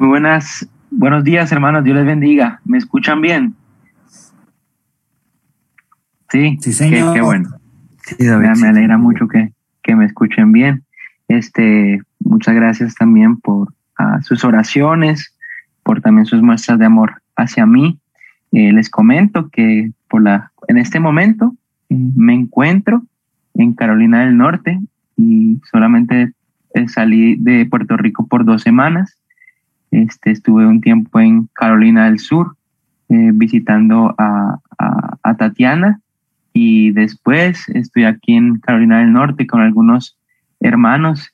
Muy buenas, buenos días, hermanos. Dios les bendiga. ¿Me escuchan bien? Sí, sí señor. Qué, bueno. me, alegra mucho que, que, me escuchen bien. Este, muchas gracias también por sus oraciones, por también sus muestras de amor hacia mí. Eh, les comento que por la, en este momento eh, me encuentro en Carolina del Norte y solamente eh, salí de Puerto Rico por dos semanas. Este, estuve un tiempo en Carolina del Sur visitando a, Tatiana y después estoy aquí en Carolina del Norte con algunos hermanos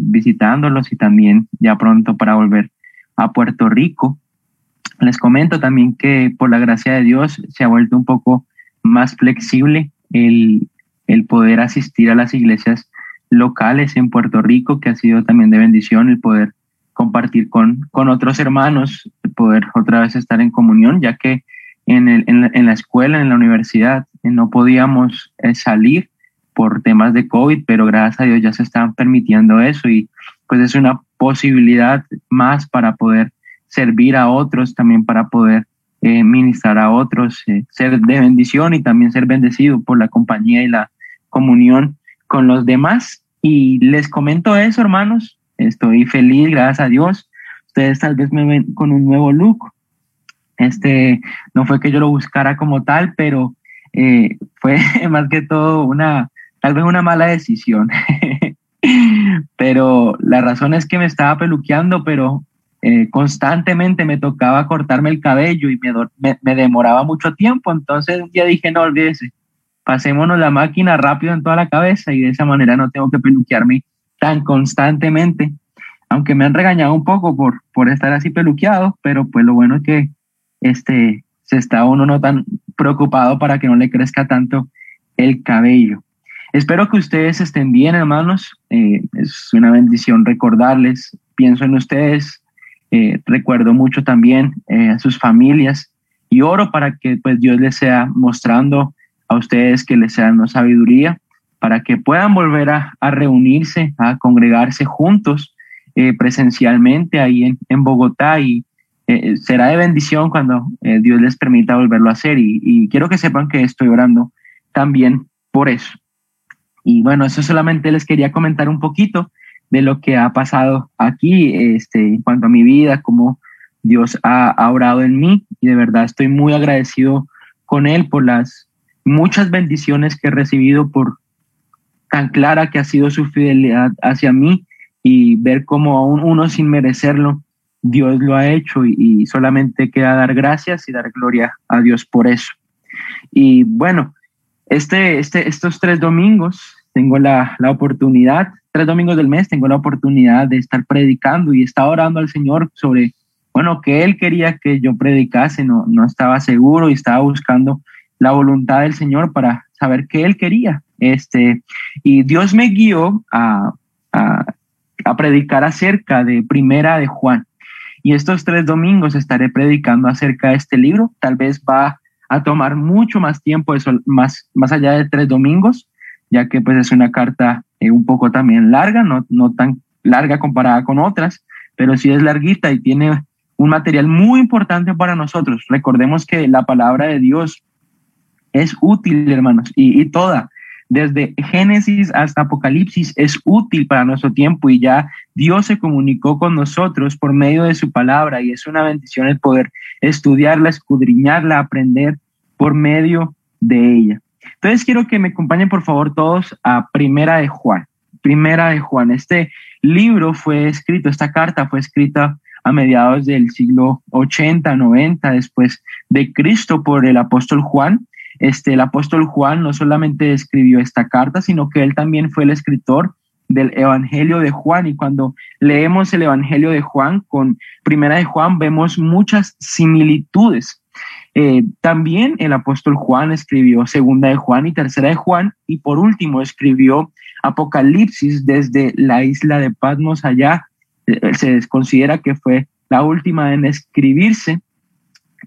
visitándolos y también ya pronto para volver a Puerto Rico. Les comento también que por la gracia de Dios se ha vuelto un poco más flexible el, el poder asistir a las iglesias locales en Puerto Rico, que ha sido también de bendición el poder compartir con, con otros hermanos, poder otra vez estar en comunión, ya que en, el, en, la, escuela, en la universidad, no podíamos eh, salir por temas de COVID, pero gracias a Dios ya se están permitiendo eso y pues es una posibilidad más para poder servir a otros, también para poder eh, ministrar a otros, eh, ser de bendición y también ser bendecido por la compañía y la comunión con los demás. Y les comento eso, hermanos, estoy feliz, gracias a Dios. Ustedes tal vez me ven con un nuevo look. Este no fue que yo lo buscara como tal, pero eh, fue más que todo una, tal vez una mala decisión. pero la razón es que me estaba peluqueando, pero eh, constantemente me tocaba cortarme el cabello y me, me, demoraba mucho tiempo. Entonces ya dije, no olvídese, pasémonos la máquina rápido en toda la cabeza y de esa manera no tengo que peluquearme tan constantemente. Aunque me han regañado un poco por, por estar así peluqueado, pero pues lo bueno es que este, se está uno no tan preocupado para que no le crezca tanto el cabello. Espero que ustedes estén bien, hermanos. Eh, es una bendición recordarles. Pienso en ustedes. Eh, recuerdo mucho también eh, a sus familias y oro para que pues, Dios les sea mostrando a ustedes que les sea dando sabiduría para que puedan volver a, reunirse, a congregarse juntos presencialmente ahí en, Bogotá y será de bendición cuando Dios les permita volverlo a hacer y, y quiero que sepan que estoy orando también por eso. Y bueno, eso solamente les quería comentar un poquito de lo que ha pasado aquí este, en cuanto a mi vida, cómo Dios ha, orado en mí y de verdad estoy muy agradecido con Él por las muchas bendiciones que he recibido, por tan clara que ha sido su fidelidad hacia mí y ver cómo aún uno sin merecerlo, Dios lo ha hecho y, solamente queda dar gracias y dar gloria a Dios por eso. Y bueno, este, este, estos tres domingos tengo la, la, oportunidad, tres domingos del mes, tengo la oportunidad de estar predicando y estar orando al Señor sobre, bueno, que Él quería que yo predicase, no, no estaba seguro y estaba buscando la voluntad del Señor para saber qué Él quería. Este, y Dios me guió a, a, predicar acerca de Primera de Juan. Y estos tres domingos estaré predicando acerca de este libro. Tal vez va a tomar mucho más tiempo, eso, más, más allá de tres domingos, ya que pues es una carta eh, un poco también larga, no, no tan larga comparada con otras, pero sí es larguita y tiene un material muy importante para nosotros. Recordemos que la palabra de Dios es útil, hermanos, y, y toda, desde Génesis hasta Apocalipsis, es útil para nuestro tiempo y ya Dios se comunicó con nosotros por medio de su palabra y es una bendición el poder estudiarla, escudriñarla, aprender por medio de ella. Entonces quiero que me acompañen por favor todos a Primera de Juan. Primera de Juan. Este libro fue escrito, esta carta fue escrita a mediados del siglo 80, 90 después de Cristo por el apóstol Juan. Este, el apóstol Juan no solamente escribió esta carta, sino que él también fue el escritor del Evangelio de Juan. Y cuando leemos el Evangelio de Juan con Primera de Juan, vemos muchas similitudes. Eh, también el apóstol Juan escribió Segunda de Juan y Tercera de Juan. Y por último escribió Apocalipsis desde la isla de Patmos allá. Eh, se considera que fue la última en escribirse.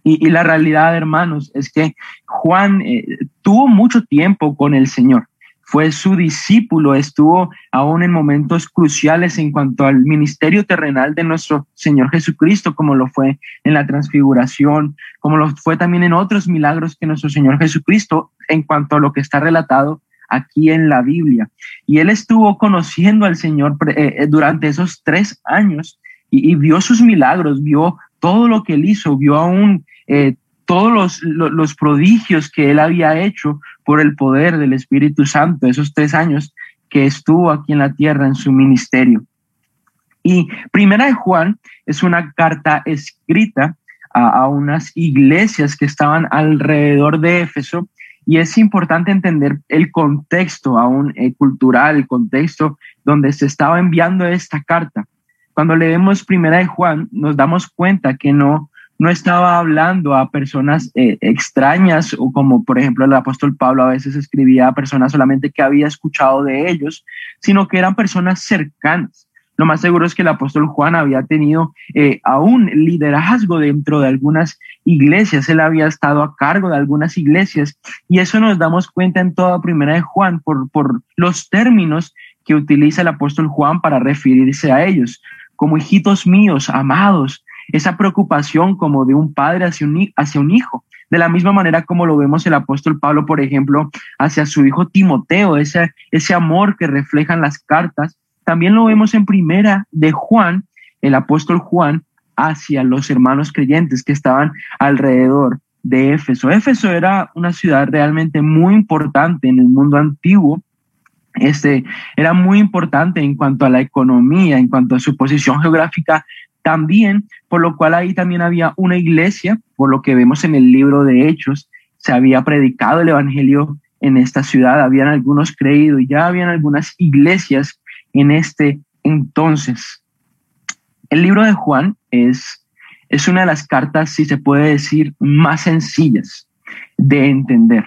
Y, la realidad, hermanos, es que Juan eh, tuvo mucho tiempo con el Señor fue su discípulo, estuvo aún en momentos cruciales en cuanto al ministerio terrenal de nuestro Señor Jesucristo, como lo fue en la transfiguración, como lo fue también en otros milagros que nuestro Señor Jesucristo, en cuanto a lo que está relatado aquí en la Biblia. Y él estuvo conociendo al Señor eh, durante esos tres años y, vio sus milagros, vio todo lo que él hizo, vio aún eh, todos los, prodigios que él había hecho por el poder del Espíritu Santo, esos tres años que estuvo aquí en la tierra en su ministerio. Y Primera de Juan es una carta escrita a, a unas iglesias que estaban alrededor de Éfeso y es importante entender el contexto aún eh, cultural, el contexto donde se estaba enviando esta carta. Cuando leemos Primera de Juan, nos damos cuenta que no, no estaba hablando a personas eh, extrañas o como por ejemplo el apóstol Pablo a veces escribía a personas solamente que había escuchado de ellos, sino que eran personas cercanas. Lo más seguro es que el apóstol Juan había tenido eh, aún liderazgo dentro de algunas iglesias, él había estado a cargo de algunas iglesias. Y eso nos damos cuenta en toda primera de Juan por, por los términos que utiliza el apóstol Juan para referirse a ellos, como hijitos míos, amados, esa preocupación como de un padre hacia un, hijo. De la misma manera como lo vemos el apóstol Pablo, por ejemplo, hacia su hijo Timoteo, ese, ese amor que reflejan las cartas. También lo vemos en primera de Juan, el apóstol Juan, hacia los hermanos creyentes que estaban alrededor de Éfeso. Éfeso era una ciudad realmente muy importante en el mundo antiguo. Este era muy importante en cuanto a la economía, en cuanto a su posición geográfica también, por lo cual ahí también había una iglesia, por lo que vemos en el libro de Hechos, se había predicado el Evangelio en esta ciudad, habían algunos creído y ya habían algunas iglesias en este entonces. El libro de Juan es, es una de las cartas, si se puede decir, más sencillas de entender.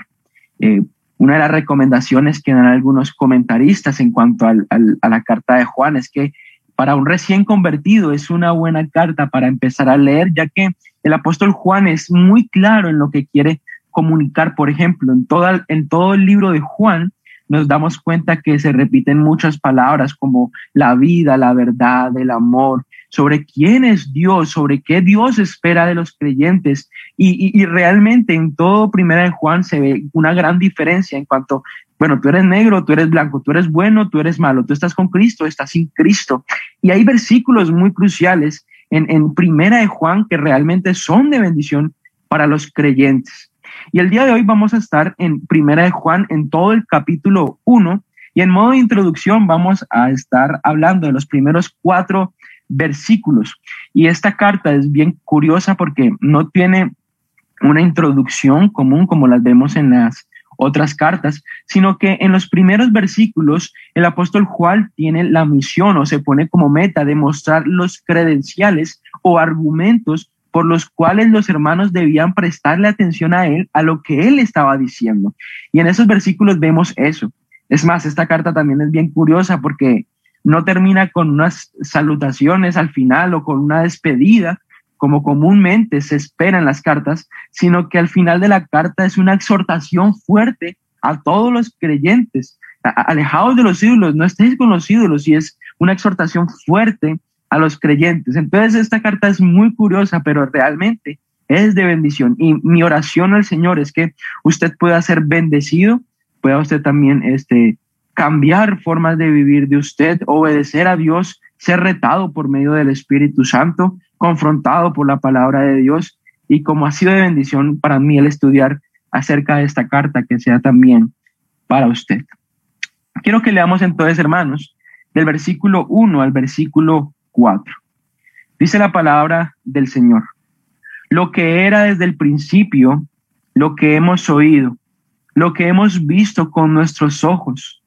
Eh, una de las recomendaciones que dan algunos comentaristas en cuanto al, a la carta de Juan es que para un recién convertido es una buena carta para empezar a leer, ya que el apóstol Juan es muy claro en lo que quiere comunicar. Por ejemplo, en, en todo el libro de Juan nos damos cuenta que se repiten muchas palabras como la vida, la verdad, el amor, sobre quién es Dios, sobre qué Dios espera de los creyentes. Y, realmente en todo Primera de Juan se ve una gran diferencia en cuanto bueno, tú eres negro, tú eres blanco, tú eres bueno, tú eres malo, tú estás con Cristo, estás sin Cristo. Y hay versículos muy cruciales en, en Primera de Juan que realmente son de bendición para los creyentes. Y el día de hoy vamos a estar en Primera de Juan en todo el capítulo 1 y en modo de introducción vamos a estar hablando de los primeros cuatro versículos. Y esta carta es bien curiosa porque no tiene una introducción común como las vemos en las otras cartas, sino que en los primeros versículos el apóstol Juan tiene la misión o se pone como meta de mostrar los credenciales o argumentos por los cuales los hermanos debían prestarle atención a él, a lo que él estaba diciendo. Y en esos versículos vemos eso. Es más, esta carta también es bien curiosa porque no termina con unas salutaciones al final o con una despedida, como comúnmente se espera en las cartas, sino que al final de la carta es una exhortación fuerte a todos los creyentes. Alejados de los ídolos, no estéis con los ídolos, y es una exhortación fuerte a los creyentes. Entonces esta carta es muy curiosa, pero realmente es de bendición. Y mi oración al Señor es que usted pueda ser bendecido, pueda usted también este, cambiar formas de vivir de usted, obedecer a Dios, ser retado por medio del Espíritu Santo confrontado por la palabra de Dios y como ha sido de bendición para mí el estudiar acerca de esta carta, que sea también para usted. Quiero que leamos entonces, hermanos, del versículo 1 al versículo 4. Dice la palabra del Señor. Lo que era desde el principio, lo que hemos oído, lo que hemos visto con nuestros ojos,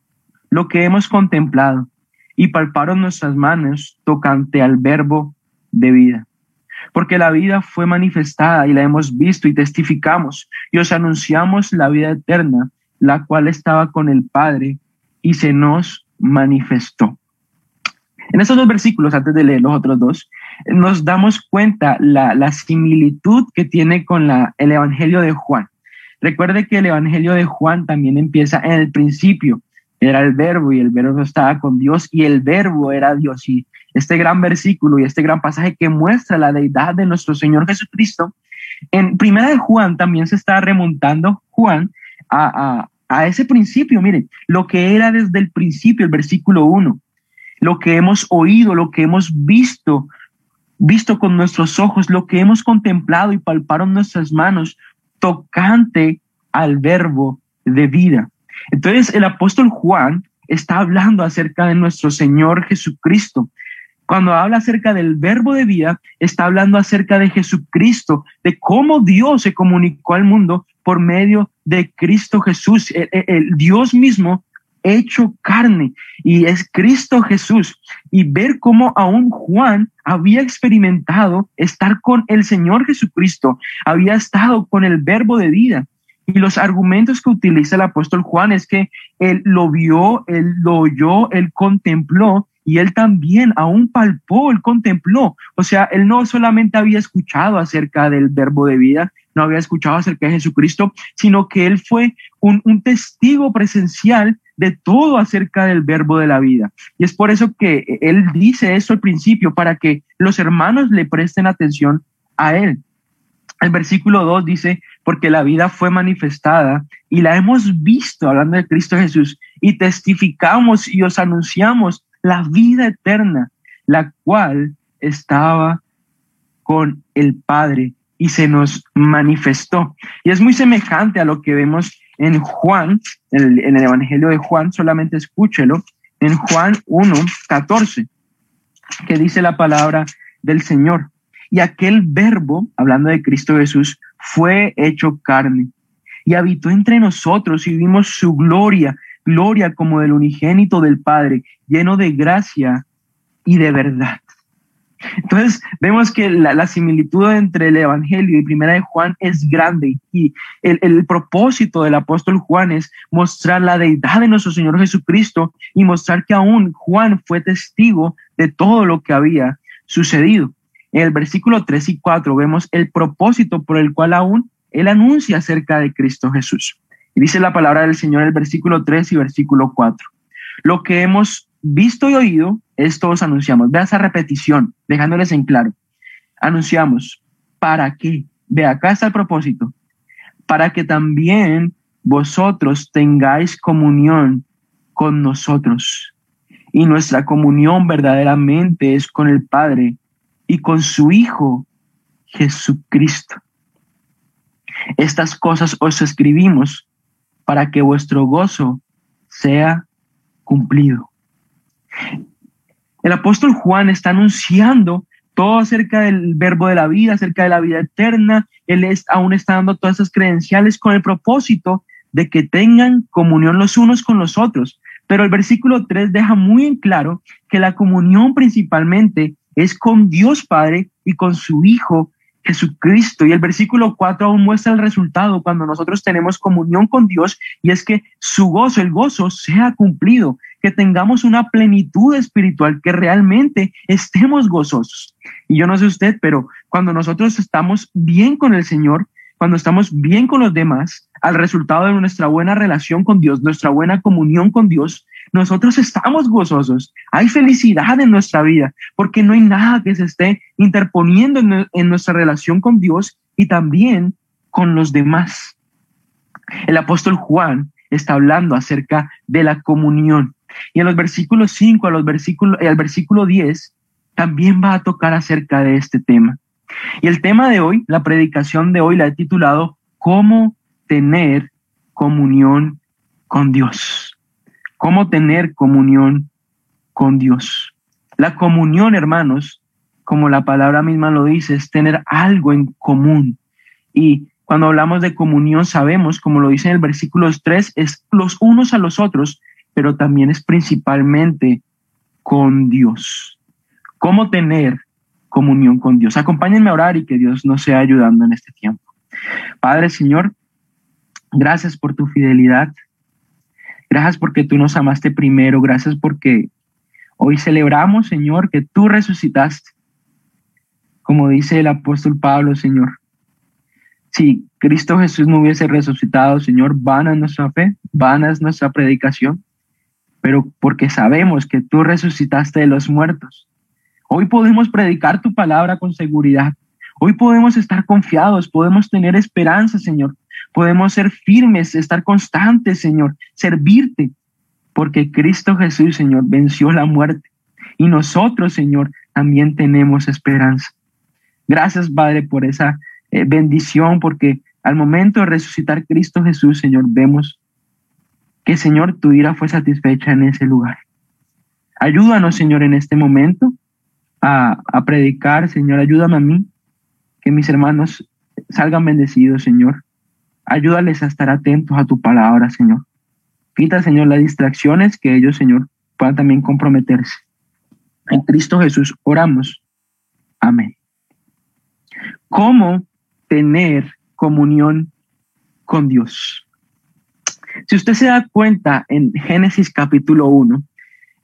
lo que hemos contemplado y palparon nuestras manos tocante al verbo de vida. Porque la vida fue manifestada y la hemos visto y testificamos y os anunciamos la vida eterna, la cual estaba con el Padre y se nos manifestó. En estos dos versículos, antes de leer los otros dos, nos damos cuenta la, la similitud que tiene con la, el Evangelio de Juan. Recuerde que el Evangelio de Juan también empieza en el principio, era el verbo y el verbo estaba con Dios y el verbo era Dios. Y este gran versículo y este gran pasaje que muestra la deidad de nuestro Señor Jesucristo, en Primera de Juan también se está remontando Juan a, a ese principio. Miren, lo que era desde el principio, el versículo 1, lo que hemos oído, lo que hemos visto, visto con nuestros ojos, lo que hemos contemplado y palparon nuestras manos, tocante al verbo de vida. Entonces el apóstol Juan está hablando acerca de nuestro Señor Jesucristo. Cuando habla acerca del verbo de vida, está hablando acerca de Jesucristo, de cómo Dios se comunicó al mundo por medio de Cristo Jesús. El, Dios mismo hecho carne y es Cristo Jesús. Y ver cómo aún Juan había experimentado estar con el Señor Jesucristo, había estado con el verbo de vida. Y los argumentos que utiliza el apóstol Juan es que él lo vio, él lo oyó, él contempló y él también aún palpó, él contempló. O sea, él no solamente había escuchado acerca del verbo de vida, no había escuchado acerca de Jesucristo, sino que él fue un, testigo presencial de todo acerca del verbo de la vida. Y es por eso que él dice eso al principio, para que los hermanos le presten atención a él. El versículo 2 dice, porque la vida fue manifestada y la hemos visto, hablando de Cristo Jesús, y testificamos y os anunciamos la vida eterna, la cual estaba con el Padre y se nos manifestó. Y es muy semejante a lo que vemos en Juan, en el, Evangelio de Juan, solamente escúchelo, en Juan 1, 14, que dice la palabra del Señor. Y aquel verbo, hablando de Cristo Jesús, fue hecho carne y habitó entre nosotros y vimos su gloria, gloria como del unigénito del Padre, lleno de gracia y de verdad. Entonces vemos que la, similitud entre el Evangelio y Primera de Juan es grande y el, el, propósito del apóstol Juan es mostrar la deidad de nuestro Señor Jesucristo y mostrar que aún Juan fue testigo de todo lo que había sucedido. En el versículo 3 y 4 vemos el propósito por el cual aún él anuncia acerca de Cristo Jesús. Y dice la palabra del Señor en el versículo 3 y versículo 4. Lo que hemos visto y oído, esto os anunciamos. Vea esa repetición, dejándoles en claro. Anunciamos, ¿para qué? Ve, acá está el propósito. Para que también vosotros tengáis comunión con nosotros. Y nuestra comunión verdaderamente es con el Padre y con su Hijo Jesucristo. Estas cosas os escribimos para que vuestro gozo sea cumplido. El apóstol Juan está anunciando todo acerca del verbo de la vida, acerca de la vida eterna. Él aún está dando todas esas credenciales con el propósito de que tengan comunión los unos con los otros. Pero el versículo 3 deja muy en claro que la comunión principalmente es con Dios Padre y con su Hijo Jesucristo. Y el versículo 4 aún muestra el resultado cuando nosotros tenemos comunión con Dios y es que su gozo, el gozo, sea cumplido, que tengamos una plenitud espiritual, que realmente estemos gozosos. Y yo no sé usted, pero cuando nosotros estamos bien con el Señor, cuando estamos bien con los demás, al resultado de nuestra buena relación con Dios, nuestra buena comunión con Dios, nosotros estamos gozosos. Hay felicidad en nuestra vida porque no hay nada que se esté interponiendo en, nuestra relación con Dios y también con los demás. El apóstol Juan está hablando acerca de la comunión. Y en los versículos 5 a los versículos, al versículo 10 también va a tocar acerca de este tema. Y el tema de hoy, la predicación de hoy la he titulado ¿Cómo tener comunión con Dios? cómo tener comunión con Dios. La comunión, hermanos, como la palabra misma lo dice, es tener algo en común. Y cuando hablamos de comunión, sabemos, como lo dice en el versículo 3, es los unos a los otros, pero también es principalmente con Dios. ¿Cómo tener comunión con Dios? Acompáñenme a orar y que Dios nos sea ayudando en este tiempo. Padre Señor, gracias por tu fidelidad. Gracias porque tú nos amaste primero. Gracias porque hoy celebramos, Señor, que tú resucitaste. Como dice el apóstol Pablo, Señor. Si Cristo Jesús no hubiese resucitado, Señor, vana es nuestra fe, vana es nuestra predicación. pero porque sabemos que tú resucitaste de los muertos. Hoy podemos predicar tu palabra con seguridad. Hoy podemos estar confiados, podemos tener esperanza, Señor. Podemos ser firmes, estar constantes, Señor, servirte, porque Cristo Jesús, Señor, venció la muerte. Y nosotros, Señor, también tenemos esperanza. Gracias, Padre, por esa eh, bendición, porque al momento de resucitar Cristo Jesús, Señor, vemos que, Señor, tu ira fue satisfecha en ese lugar. Ayúdanos, Señor, en este momento a, a predicar, Señor, ayúdame a mí, que mis hermanos salgan bendecidos, Señor. Ayúdales a estar atentos a tu palabra, Señor. Quita, Señor, las distracciones que ellos, Señor, puedan también comprometerse. En Cristo Jesús oramos. Amén. ¿Cómo tener comunión con Dios? Si usted se da cuenta en Génesis capítulo 1,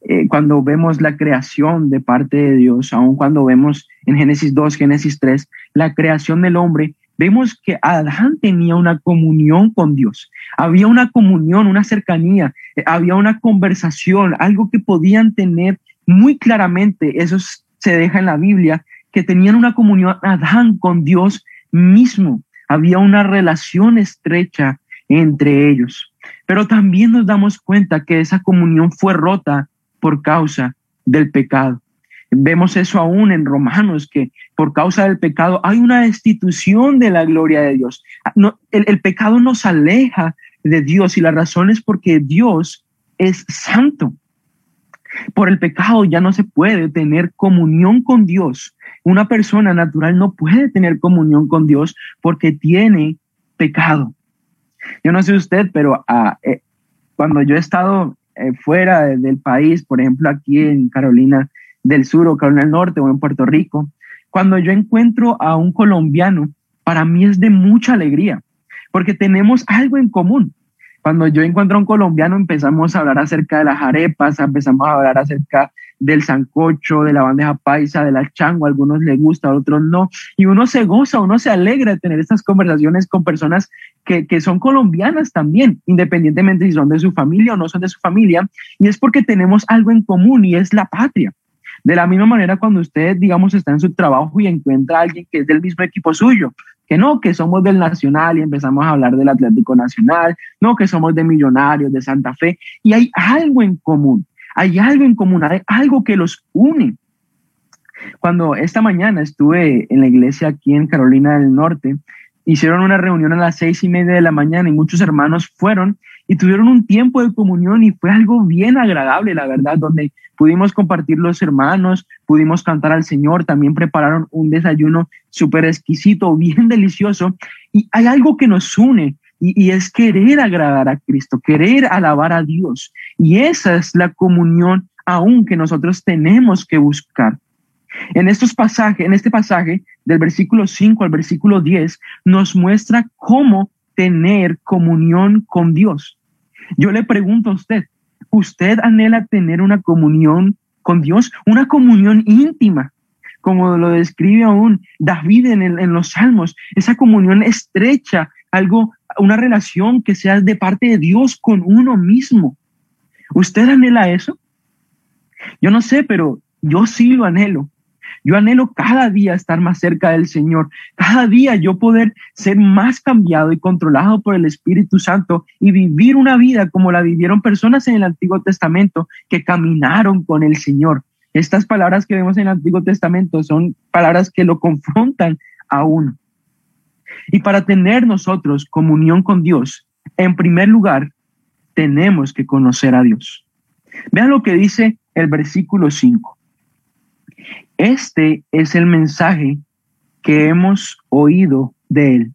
eh, cuando vemos la creación de parte de Dios, aun cuando vemos en Génesis 2, Génesis 3, la creación del hombre, vemos que Adán tenía una comunión con Dios. Había una comunión, una cercanía, eh, había una conversación, algo que podían tener muy claramente, eso se deja en la Biblia, que tenían una comunión Adán con Dios mismo. Había una relación estrecha entre ellos. Pero también nos damos cuenta que esa comunión fue rota por causa del pecado. Vemos eso aún en Romanos, que por causa del pecado hay una destitución de la gloria de Dios. No, el, el pecado nos aleja de Dios y la razón es porque Dios es santo. Por el pecado ya no se puede tener comunión con Dios. Una persona natural no puede tener comunión con Dios porque tiene pecado. Yo no sé usted, pero ah, eh, cuando yo he estado eh, fuera del país, por ejemplo aquí en Carolina del Sur o Carolina del Norte o en Puerto Rico, cuando yo encuentro a un colombiano, para mí es de mucha alegría, porque tenemos algo en común. Cuando yo encuentro a un colombiano empezamos a hablar acerca de las arepas, empezamos a hablar acerca del sancocho, de la bandeja paisa, de la chango, algunos les gusta, a otros no, y uno se goza, uno se alegra de tener estas conversaciones con personas que, que son colombianas también, independientemente si son de su familia o no son de su familia, y es porque tenemos algo en común y es la patria. De la misma manera, cuando usted, digamos, está en su trabajo y encuentra a alguien que es del mismo equipo suyo, que no, que somos del Nacional y empezamos a hablar del Atlético Nacional, no, que somos de Millonarios, de Santa Fe, y hay algo en común, hay algo en común, hay algo que los une. Cuando esta mañana estuve en la iglesia aquí en Carolina del Norte, hicieron una reunión a las seis y media de la mañana y muchos hermanos fueron y tuvieron un tiempo de comunión y fue algo bien agradable, la verdad, donde pudimos compartir los hermanos, pudimos cantar al Señor, también prepararon un desayuno súper exquisito, bien delicioso. Y hay algo que nos une y, es querer agradar a Cristo, querer alabar a Dios. Y esa es la comunión aún que nosotros tenemos que buscar. En estos en este pasaje del versículo 5 al versículo 10 nos muestra cómo tener comunión con Dios. Yo le pregunto a usted, ¿usted anhela tener una comunión con Dios? Una comunión íntima, como lo describe aún David en, en los salmos, esa comunión estrecha, algo, una relación que sea de parte de Dios con uno mismo. ¿Usted anhela eso? Yo no sé, pero yo sí lo anhelo. Yo anhelo cada día estar más cerca del Señor, cada día yo poder ser más cambiado y controlado por el Espíritu Santo y vivir una vida como la vivieron personas en el Antiguo Testamento que caminaron con el Señor. Estas palabras que vemos en el Antiguo Testamento son palabras que lo confrontan a uno. Y para tener nosotros comunión con Dios, en primer lugar, tenemos que conocer a Dios. Vean lo que dice el versículo 5. Este es el mensaje que hemos oído de él.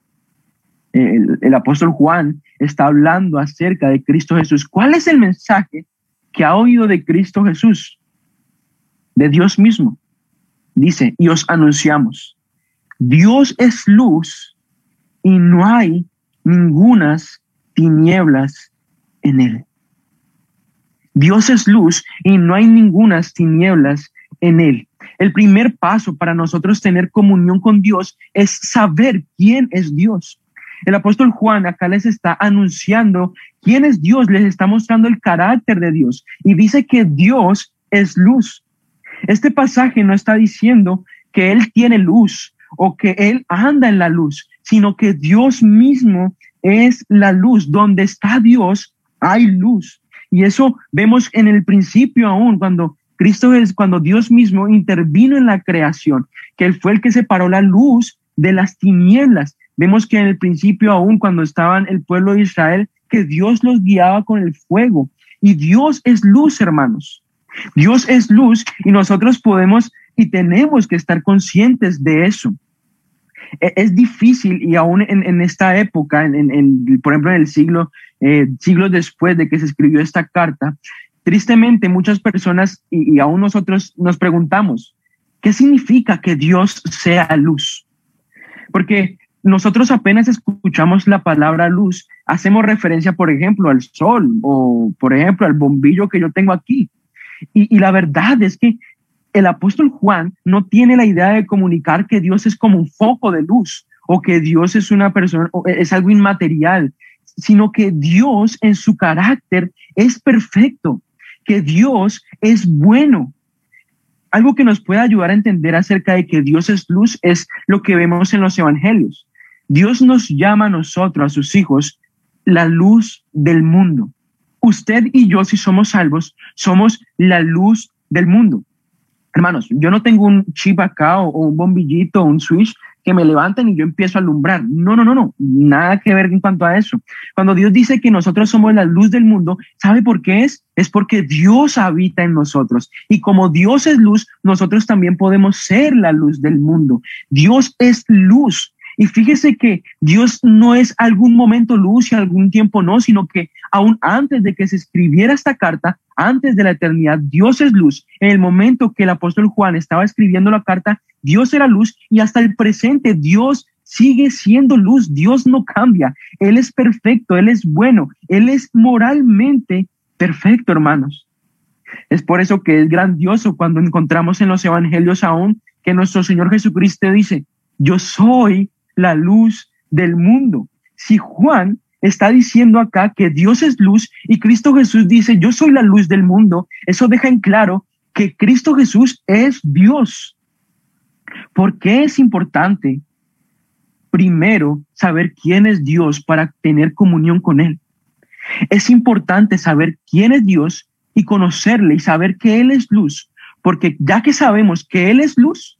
El, apóstol Juan está hablando acerca de Cristo Jesús. ¿Cuál es el mensaje que ha oído de Cristo Jesús? De Dios mismo. Dice, y os anunciamos, Dios es luz y no hay ningunas tinieblas en él. Dios es luz y no hay ningunas tinieblas en él. El primer paso para nosotros tener comunión con Dios es saber quién es Dios. El apóstol Juan acá les está anunciando quién es Dios, les está mostrando el carácter de Dios y dice que Dios es luz. Este pasaje no está diciendo que Él tiene luz o que Él anda en la luz, sino que Dios mismo es la luz. Donde está Dios, hay luz. Y eso vemos en el principio aún, cuando Cristo es, cuando Dios mismo intervino en la creación, que Él fue el que separó la luz de las tinieblas. Vemos que en el principio aún, cuando estaban el pueblo de Israel, que Dios los guiaba con el fuego. Y Dios es luz, hermanos. Dios es luz y nosotros podemos y tenemos que estar conscientes de eso. E, es difícil y aún en, esta época, en, por ejemplo en el siglo, eh, siglos después de que se escribió esta carta, tristemente muchas personas y, y aún nosotros nos preguntamos, ¿qué significa que Dios sea luz? Porque nosotros apenas escuchamos la palabra luz, hacemos referencia, por ejemplo, al sol o, por ejemplo, al bombillo que yo tengo aquí. Y, y, la verdad es que el apóstol Juan no tiene la idea de comunicar que Dios es como un foco de luz o que Dios es una persona, o es algo inmaterial, sino que Dios en su carácter es perfecto, que Dios es bueno. Algo que nos puede ayudar a entender acerca de que Dios es luz es lo que vemos en los evangelios. Dios nos llama a nosotros, a sus hijos, la luz del mundo. Usted y yo, si somos salvos, somos la luz del mundo. Hermanos, yo no tengo un chip acá o, un bombillito o un switch que me levanten y yo empiezo a alumbrar. No, no, no, no, nada que ver en cuanto a eso. Cuando Dios dice que nosotros somos la luz del mundo, ¿sabe por qué es? Es porque Dios habita en nosotros. Y como Dios es luz, nosotros también podemos ser la luz del mundo. Dios es luz. Y fíjese que Dios no es algún momento luz y algún tiempo no, sino que aún antes de que se escribiera esta carta, antes de la eternidad, Dios es luz. En el momento que el apóstol Juan estaba escribiendo la carta, Dios era luz y hasta el presente Dios sigue siendo luz. Dios no cambia. Él es perfecto, Él es bueno, Él es moralmente perfecto, hermanos. Es por eso que es grandioso cuando encontramos en los evangelios aún que nuestro Señor Jesucristo dice, yo soy la luz del mundo. Si Juan está diciendo acá que Dios es luz y Cristo Jesús dice, yo soy la luz del mundo, eso deja en claro que Cristo Jesús es Dios. ¿Por qué es importante primero saber quién es Dios para tener comunión con Él? Es importante saber quién es Dios y conocerle y saber que Él es luz, porque ya que sabemos que Él es luz,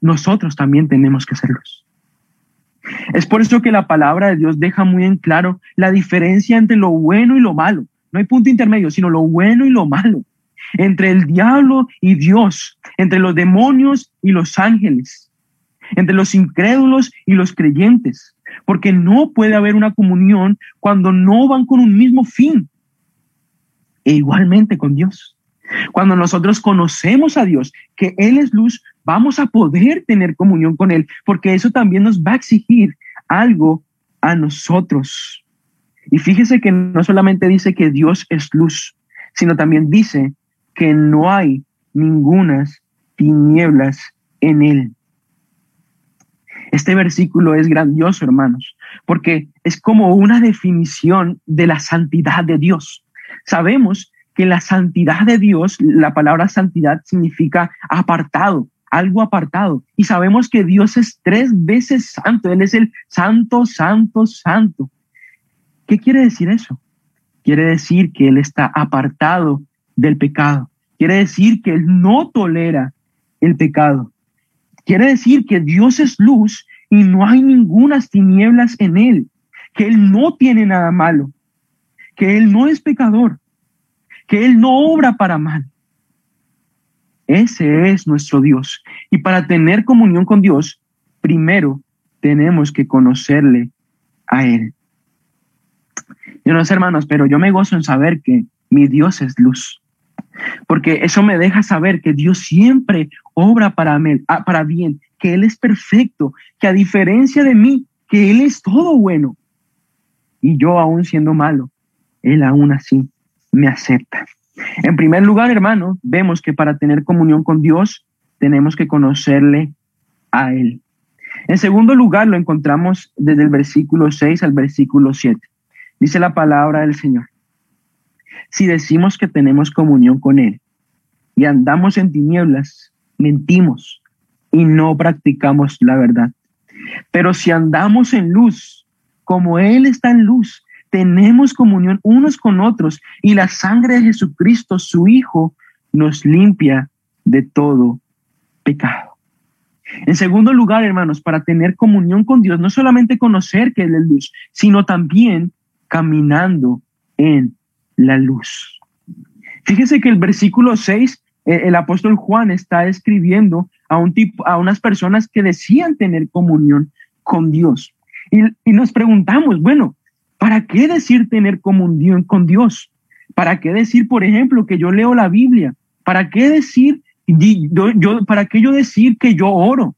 nosotros también tenemos que ser luz. Es por eso que la palabra de Dios deja muy en claro la diferencia entre lo bueno y lo malo. No hay punto intermedio, sino lo bueno y lo malo. Entre el diablo y Dios, entre los demonios y los ángeles, entre los incrédulos y los creyentes. Porque no puede haber una comunión cuando no van con un mismo fin. E igualmente con Dios. Cuando nosotros conocemos a Dios, que Él es luz, vamos a poder tener comunión con Él, porque eso también nos va a exigir algo a nosotros. Y fíjese que no solamente dice que Dios es luz, sino también dice que no hay ningunas tinieblas en Él. Este versículo es grandioso, hermanos, porque es como una definición de la santidad de Dios. Sabemos que la santidad de Dios, la palabra santidad significa apartado, algo apartado. Y sabemos que Dios es tres veces santo. Él es el santo, santo, santo. ¿Qué quiere decir eso? Quiere decir que Él está apartado del pecado. Quiere decir que Él no tolera el pecado. Quiere decir que Dios es luz y no hay ninguna tinieblas en Él. Que Él no tiene nada malo. Que Él no es pecador. Que Él no obra para mal ese es nuestro Dios. Y para tener comunión con Dios, primero tenemos que conocerle a Él. Yo no hermanos, pero yo me gozo en saber que mi Dios es luz. Porque eso me deja saber que Dios siempre obra para, ah, para bien, que Él es perfecto, que a diferencia de mí, que Él es todo bueno. Y yo aún siendo malo, Él aún así me acepta. En primer lugar, hermano, vemos que para tener comunión con Dios tenemos que conocerle a Él. En segundo lugar, lo encontramos desde el versículo 6 al versículo 7. Dice la palabra del Señor. Si decimos que tenemos comunión con Él y andamos en tinieblas, mentimos y no practicamos la verdad. Pero si andamos en luz, como Él está en luz, tenemos comunión unos con otros y la sangre de Jesucristo, su Hijo, nos limpia de todo pecado. En segundo lugar, hermanos, para tener comunión con Dios, no solamente conocer que Él es luz, sino también caminando en la luz. Fíjese que el versículo 6, eh, el apóstol Juan está escribiendo a, un tipo, a unas personas que decían tener comunión con Dios. Y, y nos preguntamos, bueno, ¿para qué decir tener comunión con Dios? ¿Para qué decir, por ejemplo, que yo leo la Biblia? ¿Para qué decir yo, ¿Para qué yo decir que yo oro?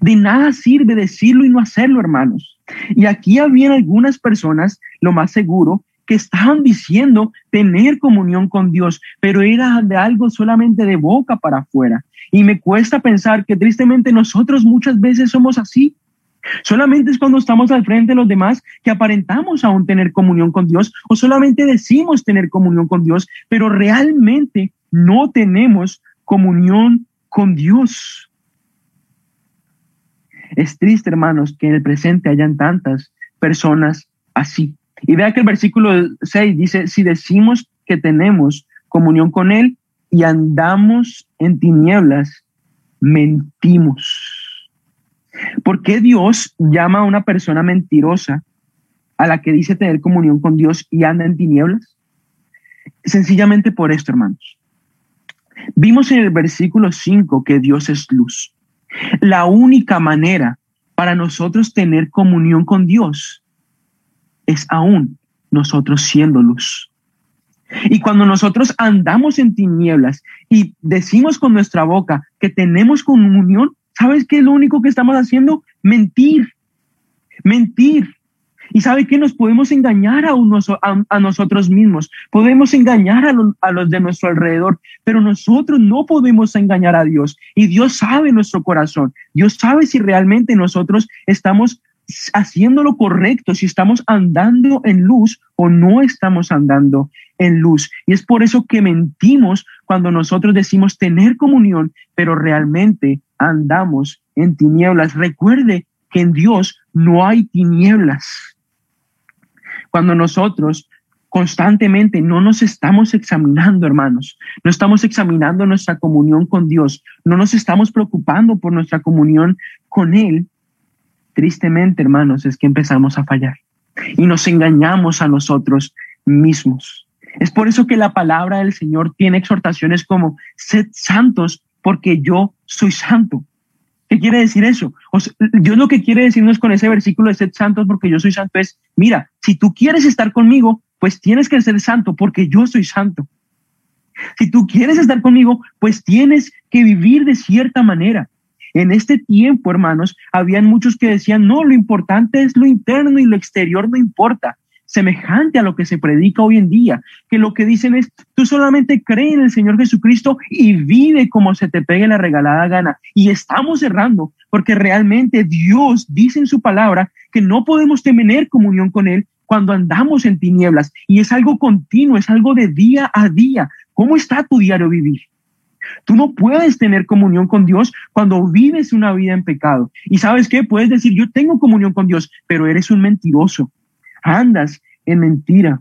De nada sirve decirlo y no hacerlo, hermanos. Y aquí había algunas personas, lo más seguro, que estaban diciendo tener comunión con Dios, pero era de algo solamente de boca para afuera. Y me cuesta pensar que tristemente nosotros muchas veces somos así. Solamente es cuando estamos al frente de los demás que aparentamos aún tener comunión con Dios o solamente decimos tener comunión con Dios, pero realmente no tenemos comunión con Dios. Es triste, hermanos, que en el presente hayan tantas personas así. Y vea que el versículo 6 dice, si decimos que tenemos comunión con Él y andamos en tinieblas, mentimos. ¿Por qué Dios llama a una persona mentirosa a la que dice tener comunión con Dios y anda en tinieblas? Sencillamente por esto, hermanos. Vimos en el versículo 5 que Dios es luz. La única manera para nosotros tener comunión con Dios es aún nosotros siendo luz. Y cuando nosotros andamos en tinieblas y decimos con nuestra boca que tenemos comunión, ¿sabes qué es lo único que estamos haciendo? Mentir. Mentir. Y sabe que nos podemos engañar a, a, nosotros mismos, podemos engañar a los de nuestro alrededor, pero nosotros no podemos engañar a Dios. Y Dios sabe nuestro corazón. Dios sabe si realmente nosotros estamos haciendo lo correcto, si estamos andando en luz o no estamos andando en luz. Y es por eso que mentimos cuando nosotros decimos tener comunión, pero realmente andamos en tinieblas. Recuerde que en Dios no hay tinieblas. Cuando nosotros constantemente no nos estamos examinando, hermanos, no estamos examinando nuestra comunión con Dios, no nos estamos preocupando por nuestra comunión con Él, tristemente, hermanos, es que empezamos a fallar y nos engañamos a nosotros mismos. Es por eso que la palabra del Señor tiene exhortaciones como, sed santos porque yo soy santo. ¿Qué quiere decir eso? Dios lo que quiere decirnos con ese versículo de ser santos porque yo soy santo es, mira, si tú quieres estar conmigo, pues tienes que ser santo porque yo soy santo. Si tú quieres estar conmigo, pues tienes que vivir de cierta manera. En este tiempo, hermanos, habían muchos que decían, no, lo importante es lo interno y lo exterior no importa semejante a lo que se predica hoy en día, que lo que dicen es, tú solamente cree en el Señor Jesucristo y vive como se te pegue la regalada gana. Y estamos cerrando, porque realmente Dios dice en su palabra que no podemos tener comunión con Él cuando andamos en tinieblas. Y es algo continuo, es algo de día a día. ¿Cómo está tu diario vivir? Tú no puedes tener comunión con Dios cuando vives una vida en pecado. Y sabes qué? Puedes decir, yo tengo comunión con Dios, pero eres un mentiroso andas en mentira.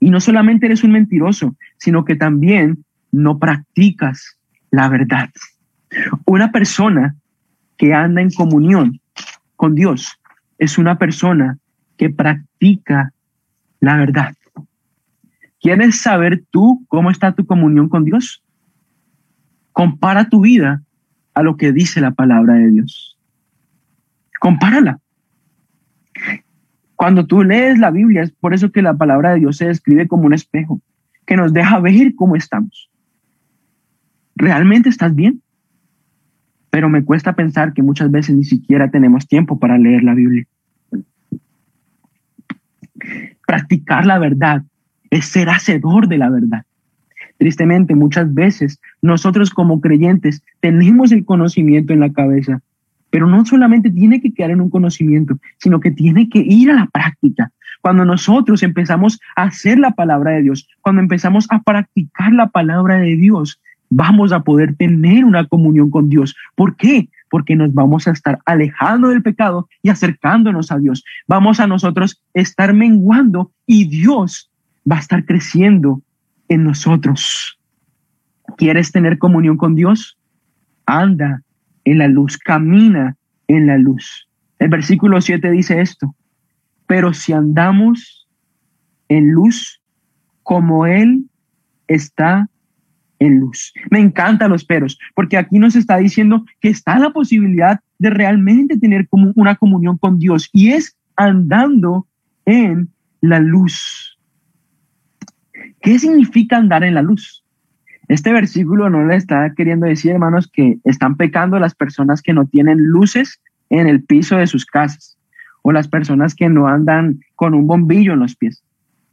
Y no solamente eres un mentiroso, sino que también no practicas la verdad. Una persona que anda en comunión con Dios es una persona que practica la verdad. ¿Quieres saber tú cómo está tu comunión con Dios? Compara tu vida a lo que dice la palabra de Dios. Compárala. Cuando tú lees la Biblia, es por eso que la palabra de Dios se describe como un espejo, que nos deja ver cómo estamos. ¿Realmente estás bien? Pero me cuesta pensar que muchas veces ni siquiera tenemos tiempo para leer la Biblia. Practicar la verdad es ser hacedor de la verdad. Tristemente, muchas veces nosotros como creyentes tenemos el conocimiento en la cabeza, Pero no solamente tiene que quedar en un conocimiento, sino que tiene que ir a la práctica. Cuando nosotros empezamos a hacer la palabra de Dios, cuando empezamos a practicar la palabra de Dios, vamos a poder tener una comunión con Dios. ¿Por qué? Porque nos vamos a estar alejando del pecado y acercándonos a Dios. Vamos a nosotros estar menguando y Dios va a estar creciendo en nosotros. ¿Quieres tener comunión con Dios? Anda en la luz, camina en la luz. El versículo 7 dice esto, pero si andamos en luz como Él está en luz. Me encantan los peros, porque aquí nos está diciendo que está la posibilidad de realmente tener como una comunión con Dios y es andando en la luz. ¿Qué significa andar en la luz? Este versículo no le está queriendo decir, hermanos, que están pecando las personas que no tienen luces en el piso de sus casas o las personas que no andan con un bombillo en los pies.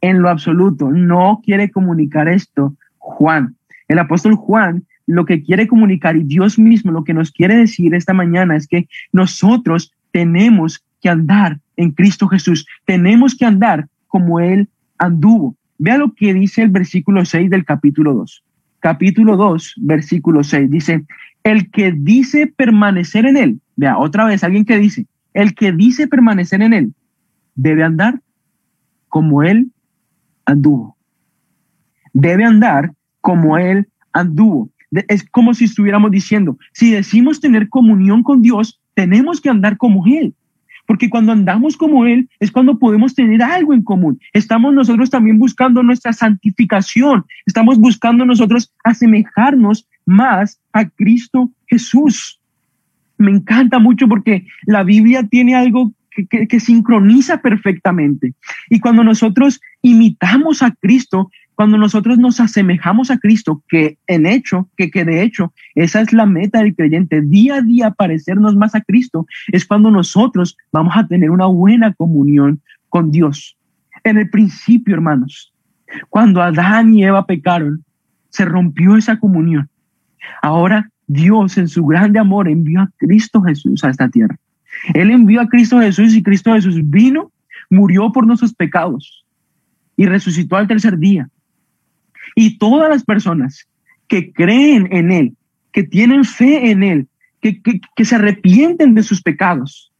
En lo absoluto, no quiere comunicar esto Juan. El apóstol Juan lo que quiere comunicar y Dios mismo lo que nos quiere decir esta mañana es que nosotros tenemos que andar en Cristo Jesús. Tenemos que andar como Él anduvo. Vea lo que dice el versículo 6 del capítulo 2. Capítulo 2, versículo 6. Dice, el que dice permanecer en Él. Vea, otra vez, alguien que dice, el que dice permanecer en Él debe andar como Él anduvo. Debe andar como Él anduvo. Es como si estuviéramos diciendo, si decimos tener comunión con Dios, tenemos que andar como Él. Porque cuando andamos como Él es cuando podemos tener algo en común. Estamos nosotros también buscando nuestra santificación. Estamos buscando nosotros asemejarnos más a Cristo Jesús. Me encanta mucho porque la Biblia tiene algo que, que, sincroniza perfectamente. Y cuando nosotros imitamos a Cristo, cuando nosotros nos asemejamos a Cristo, que en hecho, que, que de hecho, esa es la meta del creyente, día a día parecernos más a Cristo, es cuando nosotros vamos a tener una buena comunión con Dios. En el principio, hermanos, cuando Adán y Eva pecaron, se rompió esa comunión. Ahora Dios en su grande amor envió a Cristo Jesús a esta tierra. Él envió a Cristo Jesús y Cristo Jesús vino, murió por nuestros pecados y resucitó al tercer día y todas las personas que creen en Él, que tienen fe en Él, que, que, se arrepienten de sus pecados,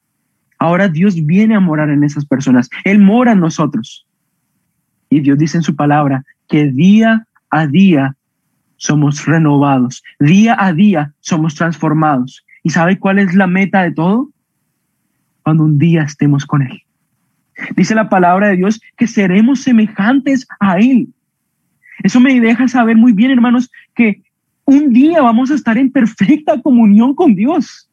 ahora Dios viene a morar en esas personas. Él mora en nosotros. Y Dios dice en su palabra que día a día somos renovados, día a día somos transformados. ¿Y sabe cuál es la meta de todo? Cuando un día estemos con Él. Dice la palabra de Dios que seremos semejantes a Él. Eso me deja saber muy bien, hermanos, que un día vamos a estar en perfecta comunión con Dios.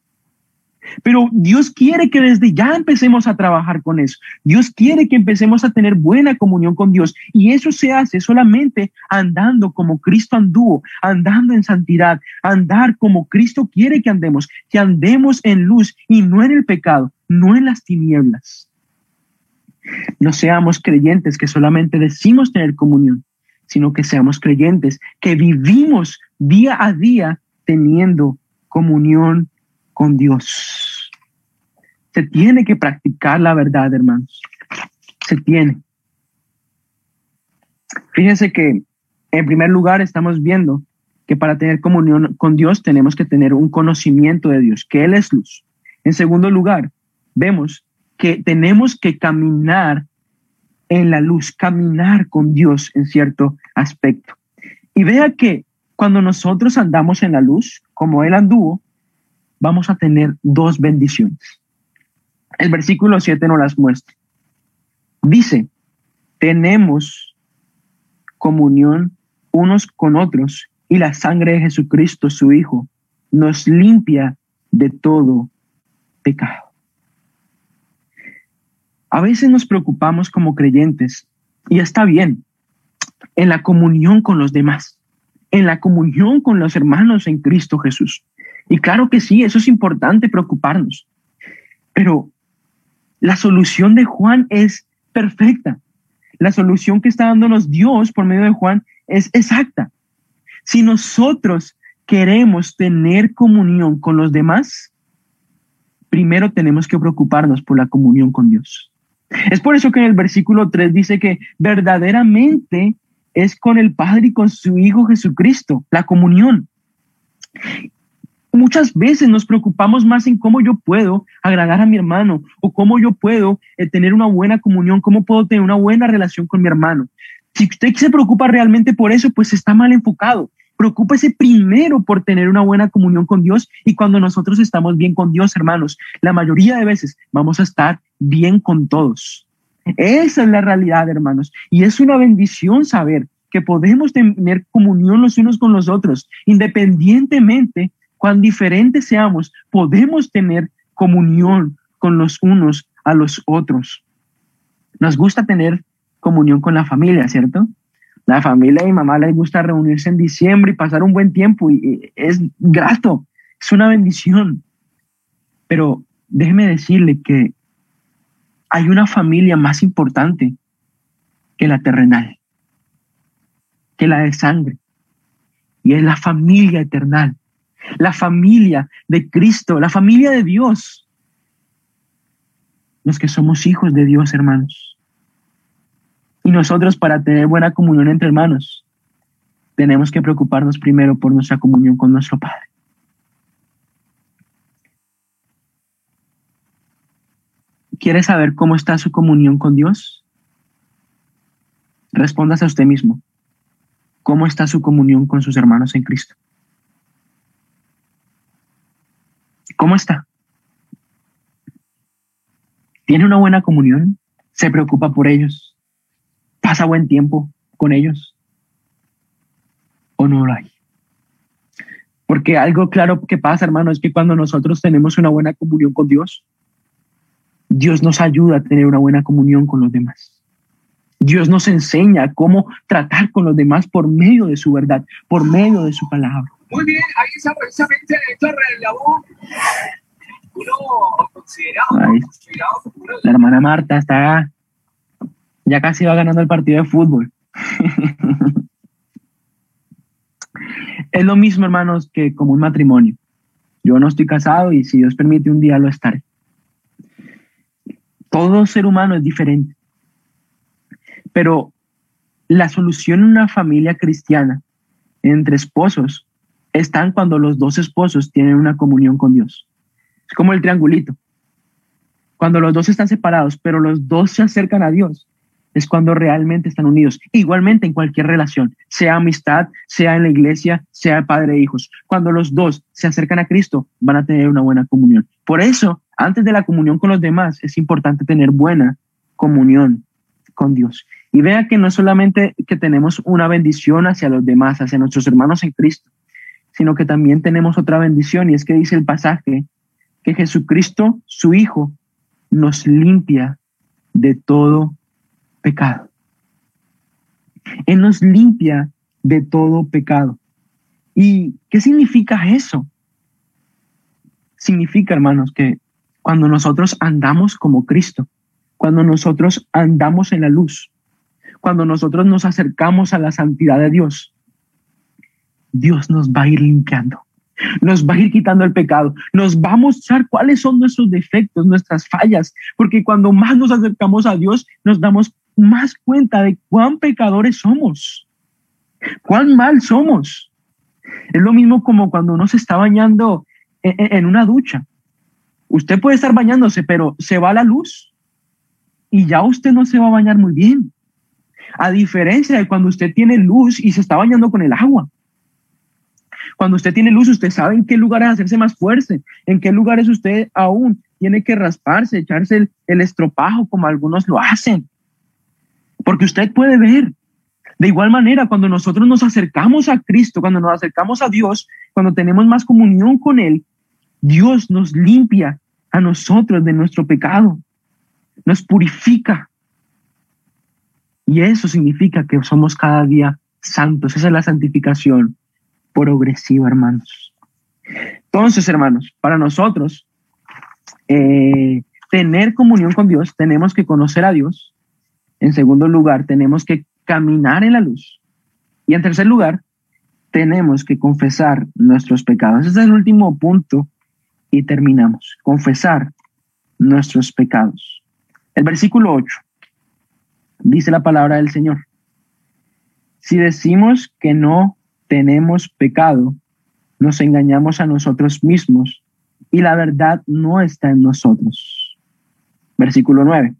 Pero Dios quiere que desde ya empecemos a trabajar con eso. Dios quiere que empecemos a tener buena comunión con Dios. Y eso se hace solamente andando como Cristo anduvo, andando en santidad, andar como Cristo quiere que andemos, que andemos en luz y no en el pecado, no en las tinieblas. No seamos creyentes que solamente decimos tener comunión, sino que seamos creyentes, que vivimos día a día teniendo comunión con Dios. Se tiene que practicar la verdad, hermanos. Se tiene. Fíjense que en primer lugar estamos viendo que para tener comunión con Dios tenemos que tener un conocimiento de Dios, que Él es luz. En segundo lugar, vemos que tenemos que caminar en la luz, caminar con Dios en cierto aspecto. Y vea que cuando nosotros andamos en la luz, como Él anduvo, vamos a tener dos bendiciones. El versículo 7 nos las muestra. Dice, tenemos comunión unos con otros y la sangre de Jesucristo, su Hijo, nos limpia de todo pecado. A veces nos preocupamos como creyentes, y está bien, en la comunión con los demás, en la comunión con los hermanos en Cristo Jesús. Y claro que sí, eso es importante preocuparnos. Pero la solución de Juan es perfecta. La solución que está dándonos Dios por medio de Juan es exacta. Si nosotros queremos tener comunión con los demás, primero tenemos que preocuparnos por la comunión con Dios. Es por eso que en el versículo 3 dice que verdaderamente es con el Padre y con su Hijo Jesucristo, la comunión. Muchas veces nos preocupamos más en cómo yo puedo agradar a mi hermano o cómo yo puedo eh, tener una buena comunión, cómo puedo tener una buena relación con mi hermano. Si usted se preocupa realmente por eso, pues está mal enfocado. Preocúpese primero por tener una buena comunión con Dios y cuando nosotros estamos bien con Dios, hermanos, la mayoría de veces vamos a estar bien con todos. Esa es la realidad, hermanos. Y es una bendición saber que podemos tener comunión los unos con los otros, independientemente cuán diferentes seamos, podemos tener comunión con los unos a los otros. Nos gusta tener comunión con la familia, ¿cierto? La familia y mi mamá les gusta reunirse en diciembre y pasar un buen tiempo y es grato, es una bendición. Pero déjeme decirle que hay una familia más importante que la terrenal, que la de sangre, y es la familia eternal, la familia de Cristo, la familia de Dios. Los que somos hijos de Dios, hermanos. Y nosotros para tener buena comunión entre hermanos, tenemos que preocuparnos primero por nuestra comunión con nuestro Padre. ¿Quiere saber cómo está su comunión con Dios? Respóndase a usted mismo. ¿Cómo está su comunión con sus hermanos en Cristo? ¿Cómo está? ¿Tiene una buena comunión? ¿Se preocupa por ellos? ¿Pasa buen tiempo con ellos? ¿O no lo hay? Porque algo claro que pasa, hermano, es que cuando nosotros tenemos una buena comunión con Dios, Dios nos ayuda a tener una buena comunión con los demás. Dios nos enseña cómo tratar con los demás por medio de su verdad, por medio de su palabra. Muy bien, ahí está precisamente Torre la voz. Uno considerado, La hermana Marta está ya casi va ganando el partido de fútbol. es lo mismo, hermanos, que como un matrimonio. Yo no estoy casado y si Dios permite un día lo estaré. Todo ser humano es diferente. Pero la solución en una familia cristiana entre esposos están cuando los dos esposos tienen una comunión con Dios. Es como el triangulito. Cuando los dos están separados, pero los dos se acercan a Dios, es cuando realmente están unidos. Igualmente en cualquier relación, sea amistad, sea en la iglesia, sea padre e hijos. Cuando los dos se acercan a Cristo, van a tener una buena comunión. Por eso, antes de la comunión con los demás, es importante tener buena comunión con Dios. Y vea que no solamente que tenemos una bendición hacia los demás, hacia nuestros hermanos en Cristo, sino que también tenemos otra bendición y es que dice el pasaje que Jesucristo, su Hijo, nos limpia de todo pecado. Él nos limpia de todo pecado. ¿Y qué significa eso? Significa, hermanos, que cuando nosotros andamos como Cristo, cuando nosotros andamos en la luz, cuando nosotros nos acercamos a la santidad de Dios, Dios nos va a ir limpiando, nos va a ir quitando el pecado, nos va a mostrar cuáles son nuestros defectos, nuestras fallas, porque cuando más nos acercamos a Dios, nos damos más cuenta de cuán pecadores somos, cuán mal somos. Es lo mismo como cuando uno se está bañando en una ducha. Usted puede estar bañándose, pero se va la luz y ya usted no se va a bañar muy bien. A diferencia de cuando usted tiene luz y se está bañando con el agua. Cuando usted tiene luz, usted sabe en qué lugares hacerse más fuerte, en qué lugares usted aún tiene que rasparse, echarse el, el estropajo como algunos lo hacen. Porque usted puede ver. De igual manera, cuando nosotros nos acercamos a Cristo, cuando nos acercamos a Dios, cuando tenemos más comunión con Él, Dios nos limpia a nosotros de nuestro pecado, nos purifica. Y eso significa que somos cada día santos. Esa es la santificación progresiva, hermanos. Entonces, hermanos, para nosotros, eh, tener comunión con Dios, tenemos que conocer a Dios. En segundo lugar, tenemos que caminar en la luz. Y en tercer lugar, tenemos que confesar nuestros pecados. Ese es el último punto Y terminamos. Confesar nuestros pecados. El versículo 8 dice la palabra del Señor. Si decimos que no tenemos pecado, nos engañamos a nosotros mismos y la verdad no está en nosotros. Versículo 9.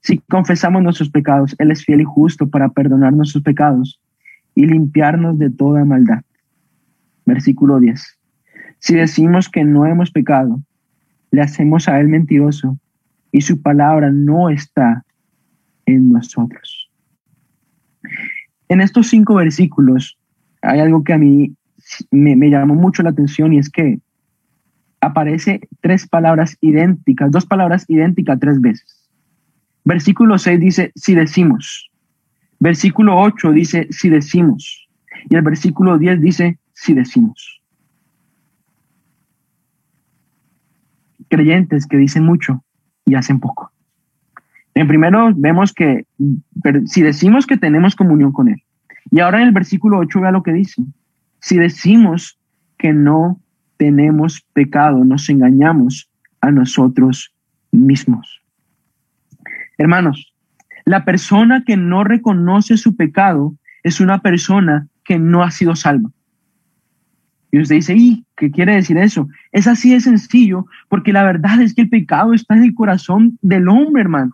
Si confesamos nuestros pecados, Él es fiel y justo para perdonar nuestros pecados y limpiarnos de toda maldad. Versículo 10. Si decimos que no hemos pecado, le hacemos a Él mentiroso y su palabra no está en nosotros. En estos cinco versículos hay algo que a mí me, me llamó mucho la atención y es que aparece tres palabras idénticas, dos palabras idénticas tres veces. Versículo 6 dice, si decimos. Versículo 8 dice, si decimos. Y el versículo 10 dice, si decimos. Creyentes que dicen mucho y hacen poco. En primero vemos que si decimos que tenemos comunión con Él. Y ahora en el versículo 8 vea lo que dice. Si decimos que no tenemos pecado, nos engañamos a nosotros mismos. Hermanos, la persona que no reconoce su pecado es una persona que no ha sido salva. Y usted dice, ¿y qué quiere decir eso? Es así de sencillo, porque la verdad es que el pecado está en el corazón del hombre, hermano.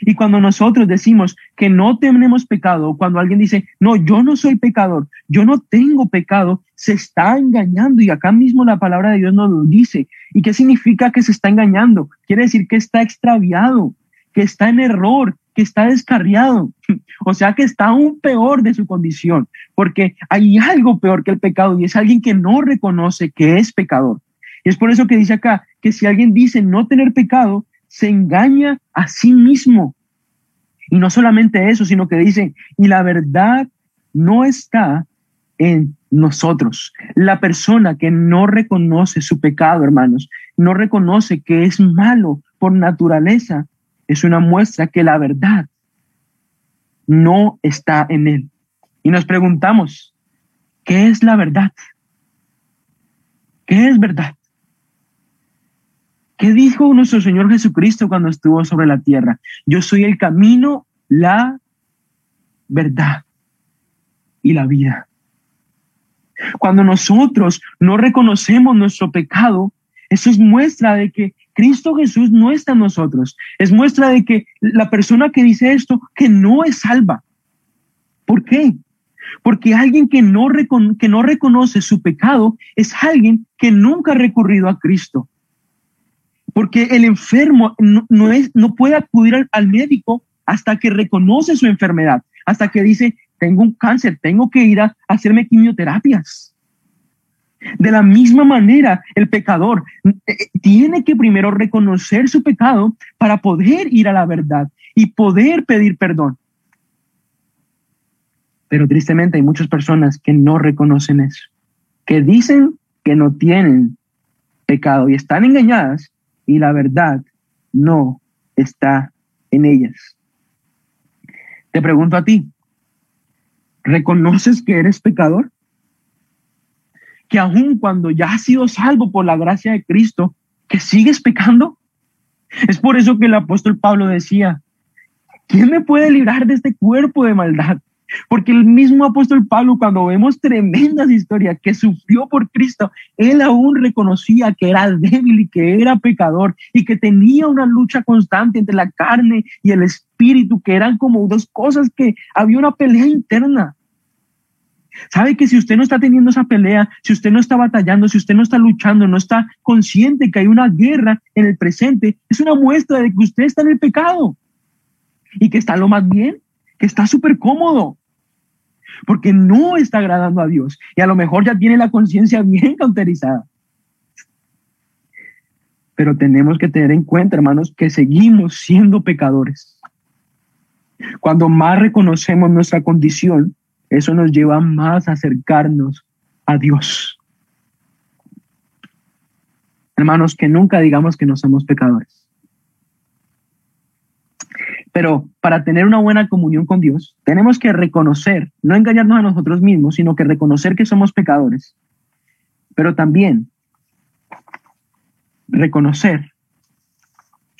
Y cuando nosotros decimos que no tenemos pecado, cuando alguien dice, no, yo no soy pecador, yo no tengo pecado, se está engañando. Y acá mismo la palabra de Dios nos lo dice. ¿Y qué significa que se está engañando? Quiere decir que está extraviado, que está en error, que está descarriado. O sea que está aún peor de su condición, porque hay algo peor que el pecado y es alguien que no reconoce que es pecador. Y es por eso que dice acá que si alguien dice no tener pecado, se engaña a sí mismo. Y no solamente eso, sino que dice, y la verdad no está en nosotros. La persona que no reconoce su pecado, hermanos, no reconoce que es malo por naturaleza, es una muestra que la verdad no está en él. Y nos preguntamos, ¿qué es la verdad? ¿Qué es verdad? ¿Qué dijo nuestro Señor Jesucristo cuando estuvo sobre la tierra? Yo soy el camino, la verdad y la vida. Cuando nosotros no reconocemos nuestro pecado, eso es muestra de que Cristo Jesús no está en nosotros. Es muestra de que la persona que dice esto, que no es salva. ¿Por qué? Porque alguien que no, que no reconoce su pecado es alguien que nunca ha recurrido a Cristo. Porque el enfermo no, es, no puede acudir al, médico hasta que reconoce su enfermedad, hasta que dice, tengo un cáncer, tengo que ir a hacerme quimioterapias. De la misma manera, el pecador eh, eh, tiene que primero reconocer su pecado para poder ir a la verdad y poder pedir perdón. Pero tristemente hay muchas personas que no reconocen eso, que dicen que no tienen pecado y están engañadas y la verdad no está en ellas. Te pregunto a ti, ¿reconoces que eres pecador? Que aun cuando ya has sido salvo por la gracia de Cristo, que sigues pecando? Es por eso que el apóstol Pablo decía, ¿quién me puede librar de este cuerpo de maldad? Porque el mismo apóstol Pablo, cuando vemos tremendas historias que sufrió por Cristo, él aún reconocía que era débil y que era pecador y que tenía una lucha constante entre la carne y el espíritu, que eran como dos cosas que había una pelea interna. Sabe que si usted no está teniendo esa pelea, si usted no está batallando, si usted no está luchando, no está consciente que hay una guerra en el presente, es una muestra de que usted está en el pecado y que está lo más bien, que está súper cómodo, porque no está agradando a Dios y a lo mejor ya tiene la conciencia bien cauterizada. Pero tenemos que tener en cuenta, hermanos, que seguimos siendo pecadores. Cuando más reconocemos nuestra condición, eso nos lleva más a acercarnos a Dios. Hermanos, que nunca digamos que no somos pecadores. Pero para tener una buena comunión con Dios, tenemos que reconocer, no engañarnos a nosotros mismos, sino que reconocer que somos pecadores. Pero también reconocer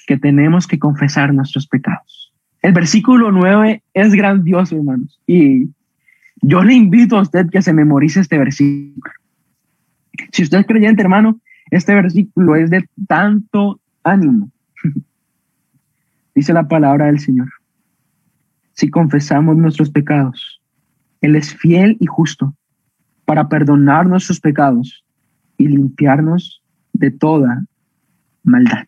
que tenemos que confesar nuestros pecados. El versículo 9 es grandioso, hermanos, y yo le invito a usted que se memorice este versículo. Si usted es creyente, hermano, este versículo es de tanto ánimo. Dice la palabra del Señor. Si confesamos nuestros pecados, Él es fiel y justo para perdonar nuestros pecados y limpiarnos de toda maldad.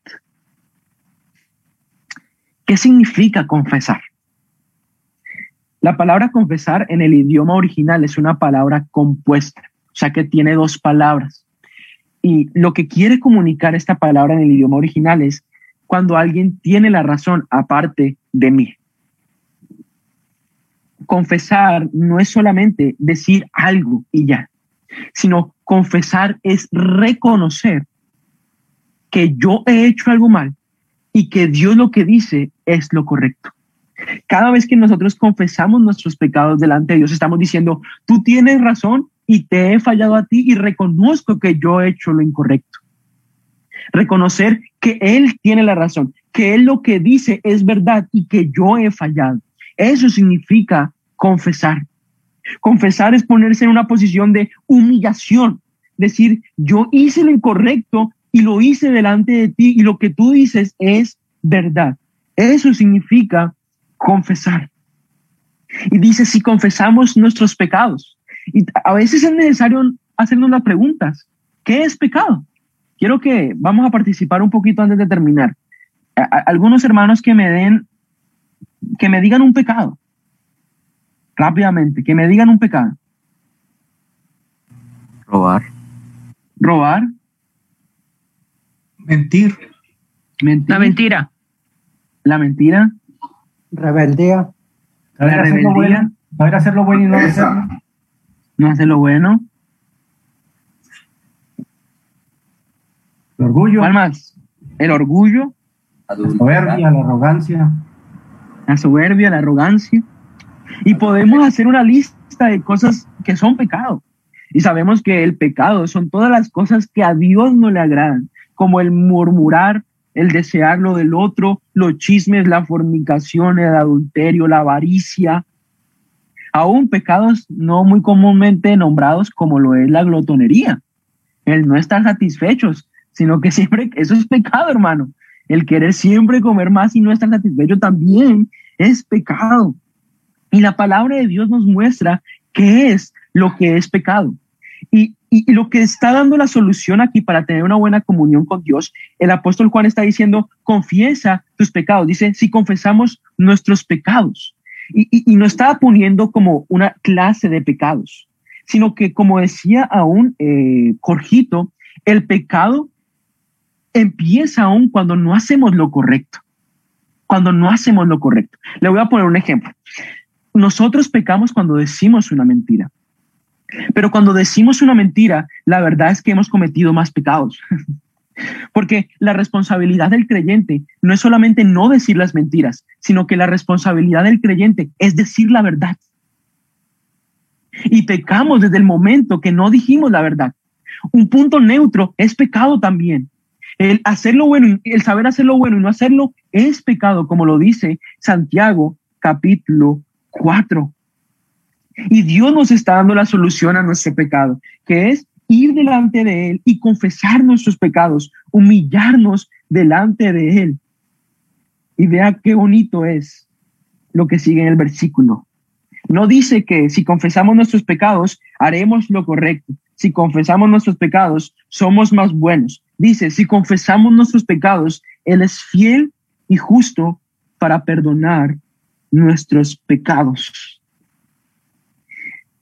¿Qué significa confesar? La palabra confesar en el idioma original es una palabra compuesta, o sea que tiene dos palabras. Y lo que quiere comunicar esta palabra en el idioma original es cuando alguien tiene la razón aparte de mí. Confesar no es solamente decir algo y ya, sino confesar es reconocer que yo he hecho algo mal y que Dios lo que dice es lo correcto. Cada vez que nosotros confesamos nuestros pecados delante de Dios, estamos diciendo, tú tienes razón y te he fallado a ti y reconozco que yo he hecho lo incorrecto. Reconocer que Él tiene la razón, que Él lo que dice es verdad y que yo he fallado. Eso significa confesar. Confesar es ponerse en una posición de humillación, decir, yo hice lo incorrecto y lo hice delante de ti y lo que tú dices es verdad. Eso significa confesar. Y dice, si confesamos nuestros pecados, y a veces es necesario hacernos las preguntas, ¿qué es pecado? Quiero que vamos a participar un poquito antes de terminar. algunos hermanos que me den, que me digan un pecado, rápidamente, que me digan un pecado. Robar. Robar. Mentir. Mentir. La mentira. La mentira. Rebeldía. La Saber hacer lo rebeldía. bueno, saber hacer lo bueno y no hacerlo. No hace lo bueno. El orgullo, ¿Cuál más? El orgullo, la soberbia, la arrogancia. la soberbia, la arrogancia. Y podemos hacer una lista de cosas que son pecado. Y sabemos que el pecado son todas las cosas que a Dios no le agradan, como el murmurar, el desear lo del otro, los chismes, la fornicación, el adulterio, la avaricia. Aún pecados no muy comúnmente nombrados como lo es la glotonería, el no estar satisfechos, sino que siempre, eso es pecado, hermano. El querer siempre comer más y no estar satisfecho también es pecado. Y la palabra de Dios nos muestra qué es lo que es pecado. Y, y, lo que está dando la solución aquí para tener una buena comunión con Dios, el apóstol Juan está diciendo, confiesa tus pecados. Dice, si confesamos nuestros pecados. Y, no estaba poniendo como una clase de pecados, sino que como decía aún eh, el pecado empieza aún cuando no hacemos lo correcto. Cuando no hacemos lo correcto. Le voy a poner un ejemplo. Nosotros pecamos cuando decimos una mentira. Pero cuando decimos una mentira, la verdad es que hemos cometido más pecados. Porque la responsabilidad del creyente no es solamente no decir las mentiras, sino que la responsabilidad del creyente es decir la verdad. Y pecamos desde el momento que no dijimos la verdad. Un punto neutro es pecado también. El hacer lo bueno, el saber hacer lo bueno y no hacerlo es pecado, como lo dice Santiago capítulo 4. Y Dios nos está dando la solución a nuestro pecado, que es ir delante de Él y confesar nuestros pecados, humillarnos delante de Él. Y vea qué bonito es lo que sigue en el versículo. No dice que si confesamos nuestros pecados, haremos lo correcto. Si confesamos nuestros pecados, somos más buenos. Dice, si confesamos nuestros pecados, Él es fiel y justo para perdonar nuestros pecados.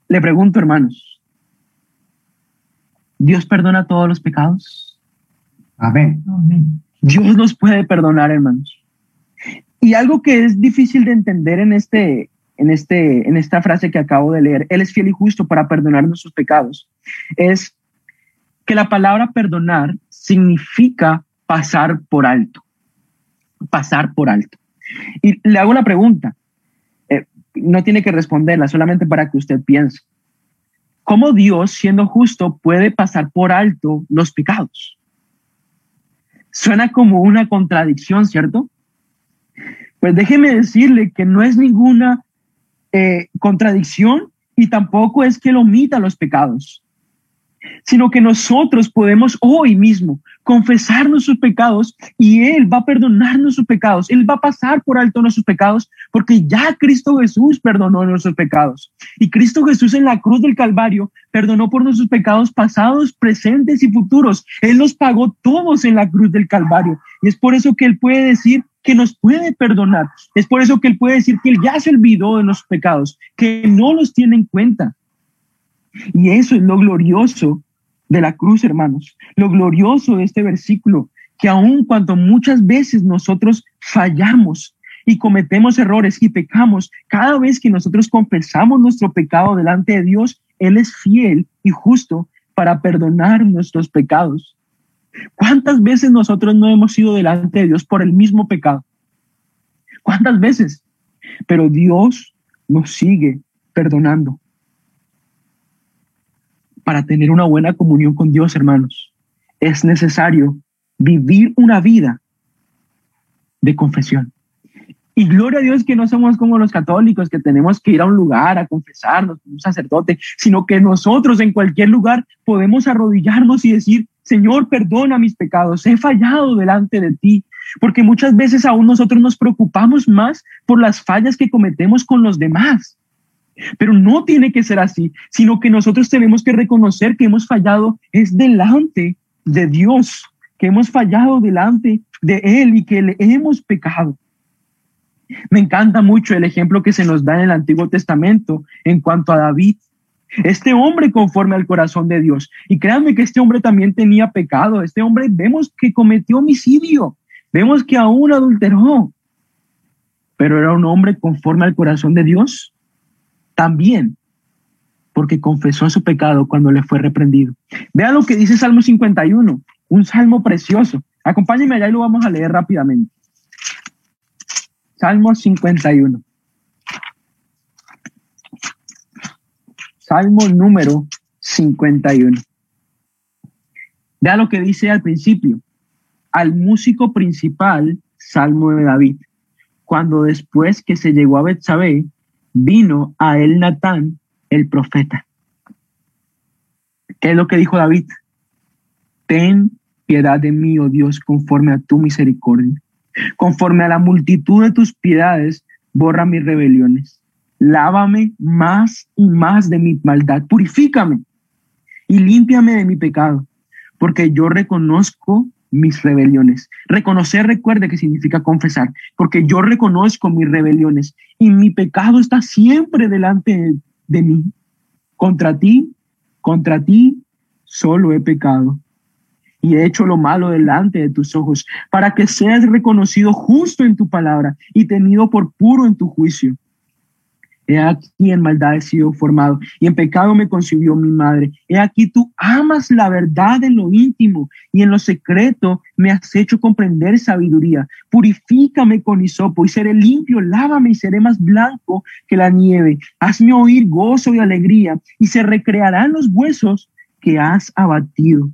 Le pregunto, hermanos, ¿Dios perdona todos los pecados? Amén. Dios nos puede perdonar, hermanos. Y algo que es difícil de entender en, este, en, este, en esta frase que acabo de leer, Él es fiel y justo para perdonar nuestros pecados, es que la palabra perdonar significa pasar por alto. Pasar por alto. Y le hago una pregunta. No tiene que responderla, solamente para que usted piense. ¿Cómo Dios, siendo justo, puede pasar por alto los pecados? Suena como una contradicción, ¿cierto? Pues déjeme decirle que no es ninguna eh, contradicción y tampoco es que él omita los pecados sino que nosotros podemos hoy mismo confesar nuestros pecados y Él va a perdonar nuestros pecados. Él va a pasar por alto nuestros pecados porque ya Cristo Jesús perdonó nuestros pecados. Y Cristo Jesús en la cruz del Calvario perdonó por nuestros pecados pasados, presentes y futuros. Él los pagó todos en la cruz del Calvario. Y es por eso que Él puede decir que nos puede perdonar. Es por eso que Él puede decir que Él ya se olvidó de nuestros pecados, que no los tiene en cuenta. Y eso es lo glorioso de la cruz, hermanos. Lo glorioso de este versículo, que aun cuando muchas veces nosotros fallamos y cometemos errores y pecamos, cada vez que nosotros confesamos nuestro pecado delante de Dios, Él es fiel y justo para perdonar nuestros pecados. ¿Cuántas veces nosotros no hemos ido delante de Dios por el mismo pecado? ¿Cuántas veces? Pero Dios nos sigue perdonando para tener una buena comunión con Dios, hermanos, es necesario vivir una vida de confesión. Y gloria a Dios que no somos como los católicos, que tenemos que ir a un lugar a confesarnos con un sacerdote, sino que nosotros en cualquier lugar podemos arrodillarnos y decir, Señor, perdona mis pecados, he fallado delante de ti, porque muchas veces aún nosotros nos preocupamos más por las fallas que cometemos con los demás pero no tiene que ser así, sino que nosotros tenemos que reconocer que hemos fallado es delante de Dios, que hemos fallado delante de Él y que le hemos pecado. Me encanta mucho el ejemplo que se nos da en el Antiguo Testamento en cuanto a David. Este hombre conforme al corazón de Dios. Y créanme que este hombre también tenía pecado. Este hombre vemos que cometió homicidio. Vemos que aún adulteró. Pero era un hombre conforme al corazón de Dios. También porque confesó su pecado cuando le fue reprendido. Vea lo que dice Salmo 51, un salmo precioso. Acompáñenme allá y lo vamos a leer rápidamente. Salmo 51. Salmo número 51. Vea lo que dice al principio. Al músico principal, Salmo de David. Cuando después que se llegó a Betsabé, vino a él Natán, el profeta. ¿Qué es lo que dijo David? Ten piedad de mí, oh Dios, conforme a tu misericordia. Conforme a la multitud de tus piedades, borra mis rebeliones. Lávame más y más de mi maldad. Purifícame y límpiame de mi pecado, porque yo reconozco mis rebeliones. Reconocer, recuerde que significa confesar, porque yo reconozco mis rebeliones y mi pecado está siempre delante de mí. Contra ti, contra ti solo he pecado y he hecho lo malo delante de tus ojos, para que seas reconocido justo en tu palabra y tenido por puro en tu juicio. He aquí en maldad he sido formado y en pecado me concibió mi madre. He aquí tú amas la verdad en lo íntimo y en lo secreto me has hecho comprender sabiduría. Purifícame con hisopo y seré limpio, lávame y seré más blanco que la nieve. Hazme oír gozo y alegría y se recrearán los huesos que has abatido.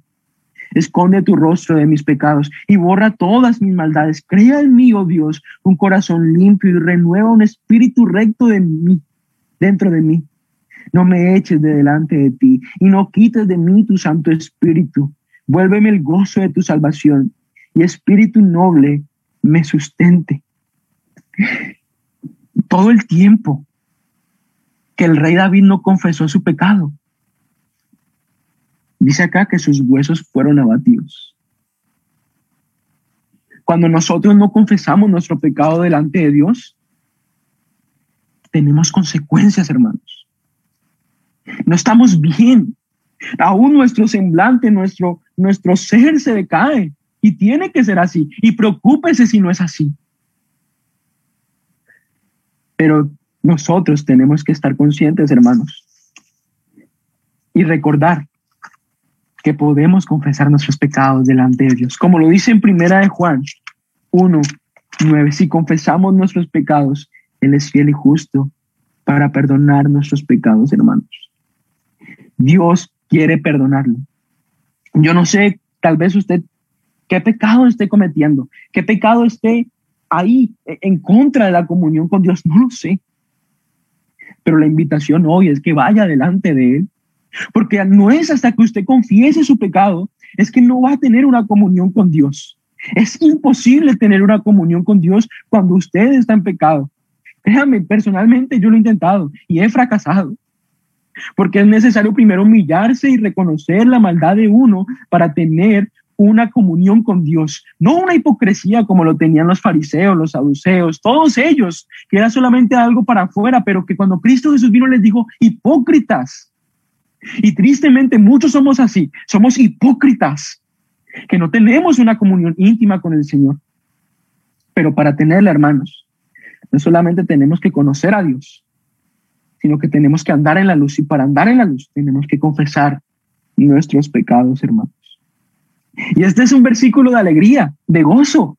Esconde tu rostro de mis pecados y borra todas mis maldades. Crea en mí, oh Dios, un corazón limpio y renueva un espíritu recto de mí, dentro de mí. No me eches de delante de ti y no quites de mí tu Santo Espíritu. Vuélveme el gozo de tu salvación y espíritu noble me sustente. Todo el tiempo que el rey David no confesó su pecado, Dice acá que sus huesos fueron abatidos. Cuando nosotros no confesamos nuestro pecado delante de Dios, tenemos consecuencias, hermanos. No estamos bien. Aún nuestro semblante, nuestro, nuestro ser se decae. Y tiene que ser así. Y preocúpese si no es así. Pero nosotros tenemos que estar conscientes, hermanos. Y recordar que podemos confesar nuestros pecados delante de Dios. Como lo dice en primera de Juan 1, 9, si confesamos nuestros pecados, Él es fiel y justo para perdonar nuestros pecados, hermanos. Dios quiere perdonarlo. Yo no sé, tal vez usted qué pecado esté cometiendo, qué pecado esté ahí en contra de la comunión con Dios, no lo sé. Pero la invitación hoy es que vaya delante de Él, porque no es hasta que usted confiese su pecado, es que no va a tener una comunión con Dios. Es imposible tener una comunión con Dios cuando usted está en pecado. Créame, personalmente yo lo he intentado y he fracasado. Porque es necesario primero humillarse y reconocer la maldad de uno para tener una comunión con Dios, no una hipocresía como lo tenían los fariseos, los saduceos, todos ellos, que era solamente algo para afuera, pero que cuando Cristo Jesús vino les dijo, hipócritas. Y tristemente muchos somos así, somos hipócritas, que no tenemos una comunión íntima con el Señor. Pero para tenerla, hermanos, no solamente tenemos que conocer a Dios, sino que tenemos que andar en la luz y para andar en la luz tenemos que confesar nuestros pecados, hermanos. Y este es un versículo de alegría, de gozo,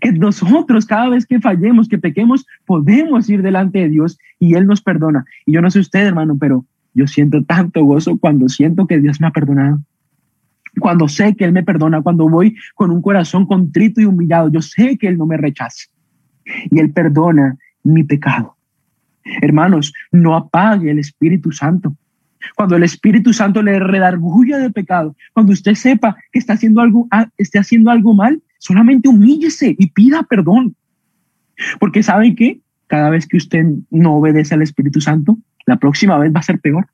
que nosotros cada vez que fallemos, que pequemos, podemos ir delante de Dios y Él nos perdona. Y yo no sé usted, hermano, pero yo siento tanto gozo cuando siento que Dios me ha perdonado. Cuando sé que Él me perdona, cuando voy con un corazón contrito y humillado, yo sé que Él no me rechaza. Y Él perdona mi pecado. Hermanos, no apague el Espíritu Santo cuando el Espíritu Santo le redarguya de pecado, cuando usted sepa que está haciendo algo, ah, esté haciendo algo mal, solamente humíllese y pida perdón. Porque sabe que cada vez que usted no obedece al Espíritu Santo, la próxima vez va a ser peor.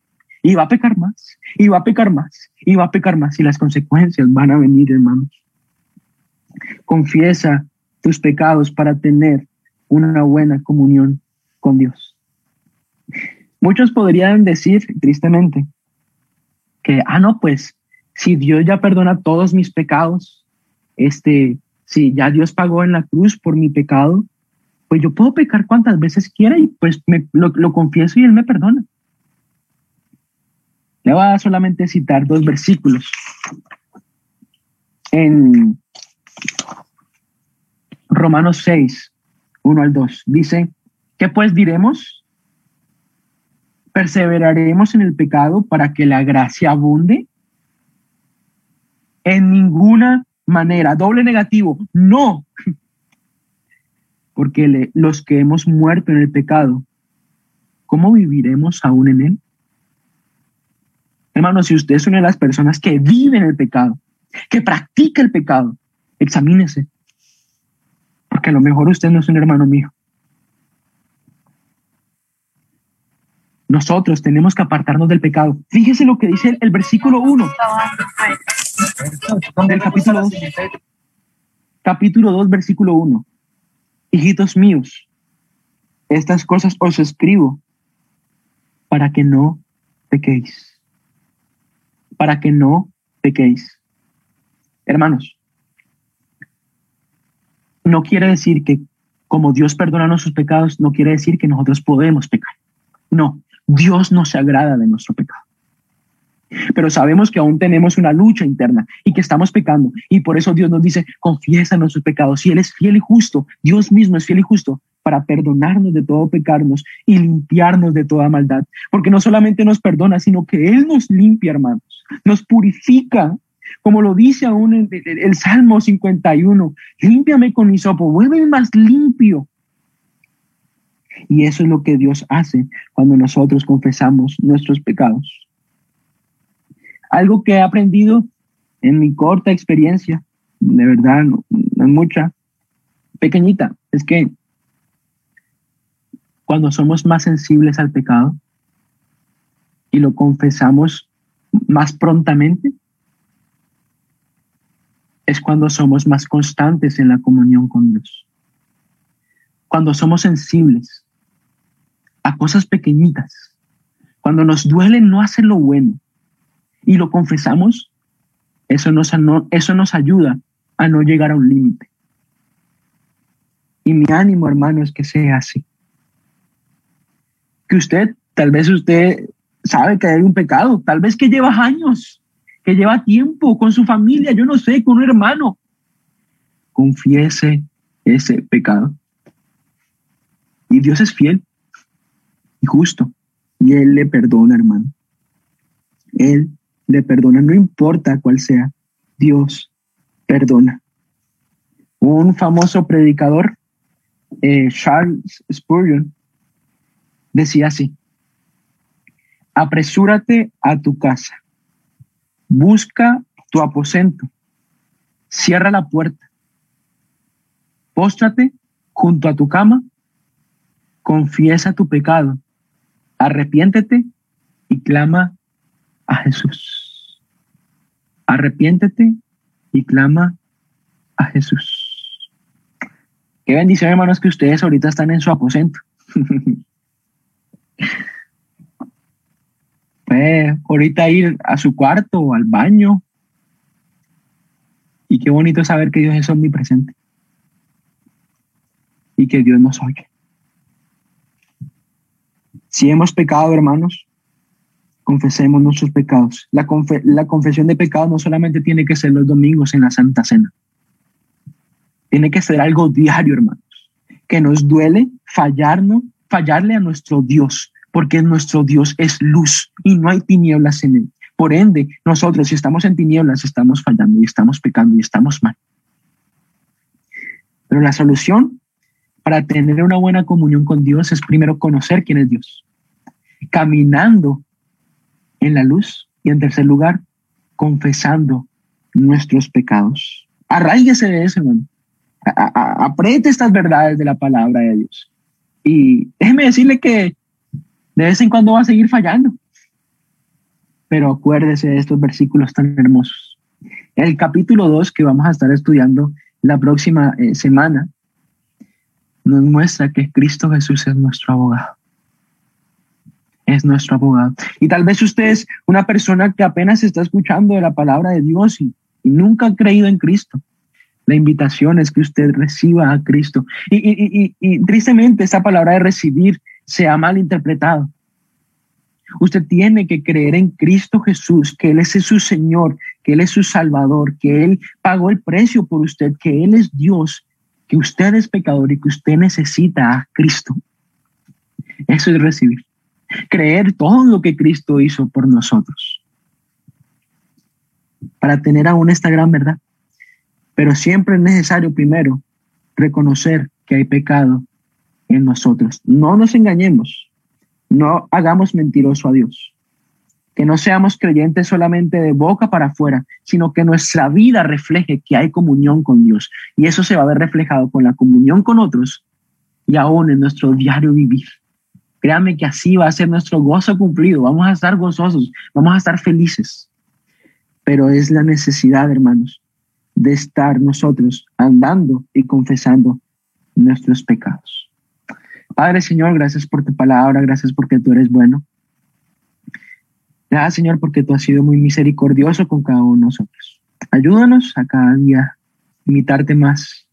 Y va a pecar más, y va a pecar más, y va a pecar más, y las consecuencias van a venir, hermanos. Confiesa tus pecados para tener una buena comunión con Dios. Muchos podrían decir, tristemente, que, ah, no, pues, si Dios ya perdona todos mis pecados, este, si ya Dios pagó en la cruz por mi pecado, pues yo puedo pecar cuantas veces quiera y pues me, lo, confieso y Él me perdona. Le voy a solamente citar dos versículos. En Romanos 6, 1 al 2, dice, ¿qué pues diremos? ¿Perseveraremos en el pecado para que la gracia abunde? En ninguna manera. Doble negativo. No. Porque los que hemos muerto en el pecado, ¿cómo viviremos aún en él? Hermano, si usted es una de las personas que vive en el pecado, que practica el pecado, examínese. Porque a lo mejor usted no es un hermano mío. Nosotros tenemos que apartarnos del pecado. Fíjese lo que dice el, versículo 1 del capítulo 2. Capítulo 2, versículo 1. Hijitos míos, estas cosas os escribo para que no pequéis. Para que no pequéis. Hermanos, no quiere decir que como Dios perdona nuestros pecados, no quiere decir que nosotros podemos pecar. No, Dios no se agrada de nuestro pecado. Pero sabemos que aún tenemos una lucha interna y que estamos pecando. Y por eso Dios nos dice, confiesa nuestros pecados. Si Él es fiel y justo, Dios mismo es fiel y justo para perdonarnos de todo pecarnos y limpiarnos de toda maldad. Porque no solamente nos perdona, sino que Él nos limpia, hermanos. Nos purifica. Como lo dice aún el, Salmo 51, límpiame con hisopo, vuelve más limpio y eso es lo que Dios hace cuando nosotros confesamos nuestros pecados. Algo que he aprendido en mi corta experiencia, de verdad, no, es mucha, pequeñita, es que cuando somos más sensibles al pecado y lo confesamos más prontamente, es cuando somos más constantes en la comunión con Dios. Cuando somos sensibles a cosas pequeñitas. Cuando nos duele no hacer lo bueno y lo confesamos, eso nos, eso nos ayuda a no llegar a un límite. Y mi ánimo, hermano, es que sea así. Que usted, tal vez usted sabe que hay un pecado, tal vez que lleva años, que lleva tiempo con su familia, yo no sé, con un hermano. Confiese ese pecado. Y Dios es fiel y justo. Y Él le perdona, hermano. Él le perdona, no importa cuál sea. Dios perdona. Un famoso predicador, eh, Charles Spurgeon, decía así, apresúrate a tu casa, busca tu aposento, cierra la puerta, póstrate junto a tu cama, confiesa tu pecado, arrepiéntete y clama a Jesús. Arrepiéntete y clama a Jesús. Qué bendición, hermanos, que ustedes ahorita están en su aposento. ahorita ir a su cuarto o al baño. Y qué bonito saber que Dios es omnipresente. Y que Dios nos oye. Si hemos pecado, hermanos, confesemos nuestros pecados. La, confesión de pecados no solamente tiene que ser los domingos en la Santa Cena. Tiene que ser algo diario, hermanos. Que nos duele fallarnos, fallarle a nuestro Dios, porque nuestro Dios es luz y no hay tinieblas en él. Por ende, nosotros si estamos en tinieblas, estamos fallando y estamos pecando y estamos mal. Pero la solución para tener una buena comunión con Dios es primero conocer quién es Dios. Caminando en la luz y en tercer lugar, confesando nuestros pecados. Arraíguese de eso, hermano. Apriete estas verdades de la palabra de Dios. Y déjeme decirle que de vez en cuando va a seguir fallando. Pero acuérdese de estos versículos tan hermosos. El capítulo 2 que vamos a estar estudiando la próxima eh, semana nos muestra que Cristo Jesús es nuestro abogado. Es nuestro abogado. Y tal vez usted es una persona que apenas está escuchando de la palabra de Dios y, nunca ha creído en Cristo. La invitación es que usted reciba a Cristo. Y, tristemente esta palabra de recibir se ha malinterpretado. Usted tiene que creer en Cristo Jesús, que Él es su Señor, que Él es su Salvador, que Él pagó el precio por usted, que Él es Dios, que usted es pecador y que usted necesita a Cristo. Eso es recibir. Creer todo lo que Cristo hizo por nosotros. Para tener aún esta gran verdad. Pero siempre es necesario primero reconocer que hay pecado en nosotros. No nos engañemos, no hagamos mentiroso a Dios. Que no seamos creyentes solamente de boca para afuera, sino que nuestra vida refleje que hay comunión con Dios. Y eso se va a ver reflejado con la comunión con otros y aún en nuestro diario vivir. Créame que así va a ser nuestro gozo cumplido. Vamos a estar gozosos, vamos a estar felices. Pero es la necesidad, hermanos, de estar nosotros andando y confesando nuestros pecados. Padre Señor, gracias por tu palabra, gracias porque tú eres bueno. Gracias Señor porque tú has sido muy misericordioso con cada uno de nosotros. Ayúdanos a cada día imitarte más.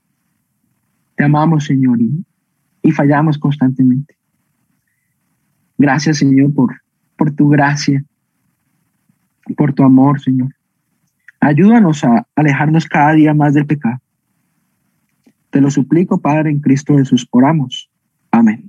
Te amamos Señor y, y fallamos constantemente. Gracias Señor por, por tu gracia, por tu amor Señor. Ayúdanos a alejarnos cada día más del pecado. Te lo suplico, Padre, en Cristo Jesús. Oramos. Amén.